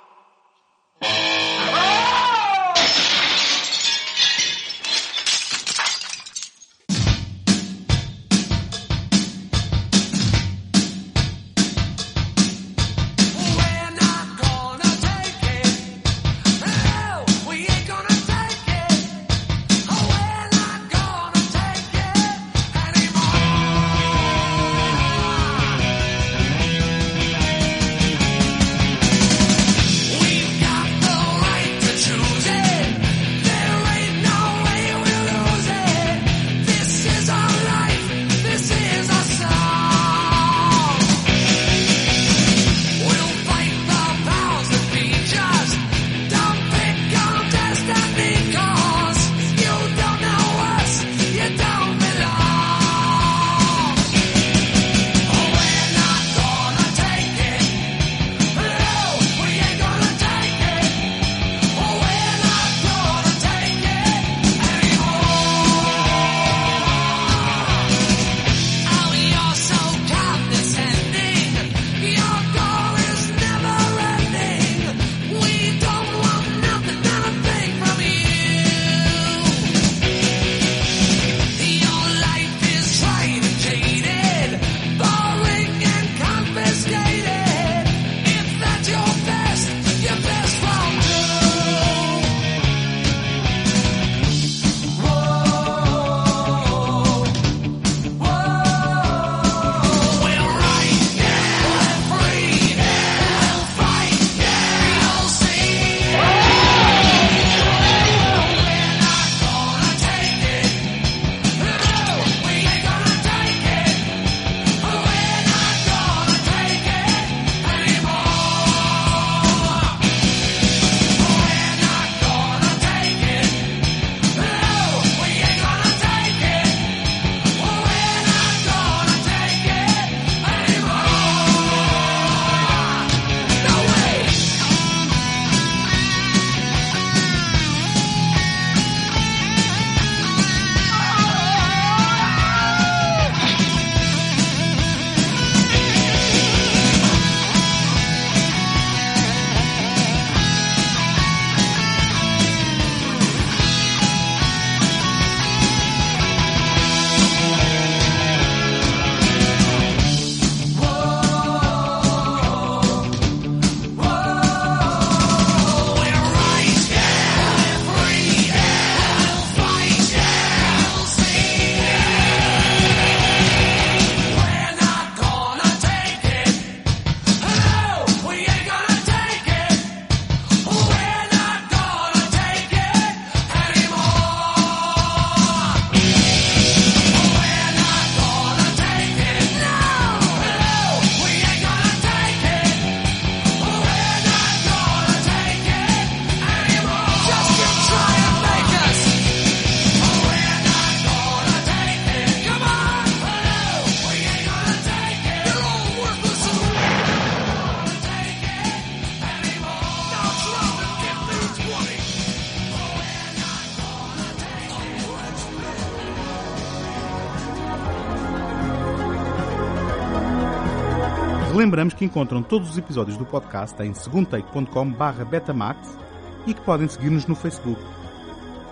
[SPEAKER 1] Encontram todos os episódios do podcast em segundotake.com betamax e que podem seguir-nos no Facebook.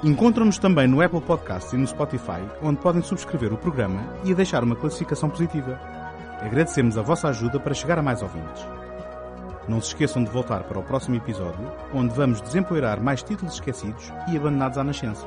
[SPEAKER 1] Encontram-nos também no Apple Podcasts e no Spotify, onde podem subscrever o programa e deixar uma classificação positiva. Agradecemos a vossa ajuda para chegar a mais ouvintes. Não se esqueçam de voltar para o próximo episódio, onde vamos desempoeirar mais títulos esquecidos e abandonados à nascença.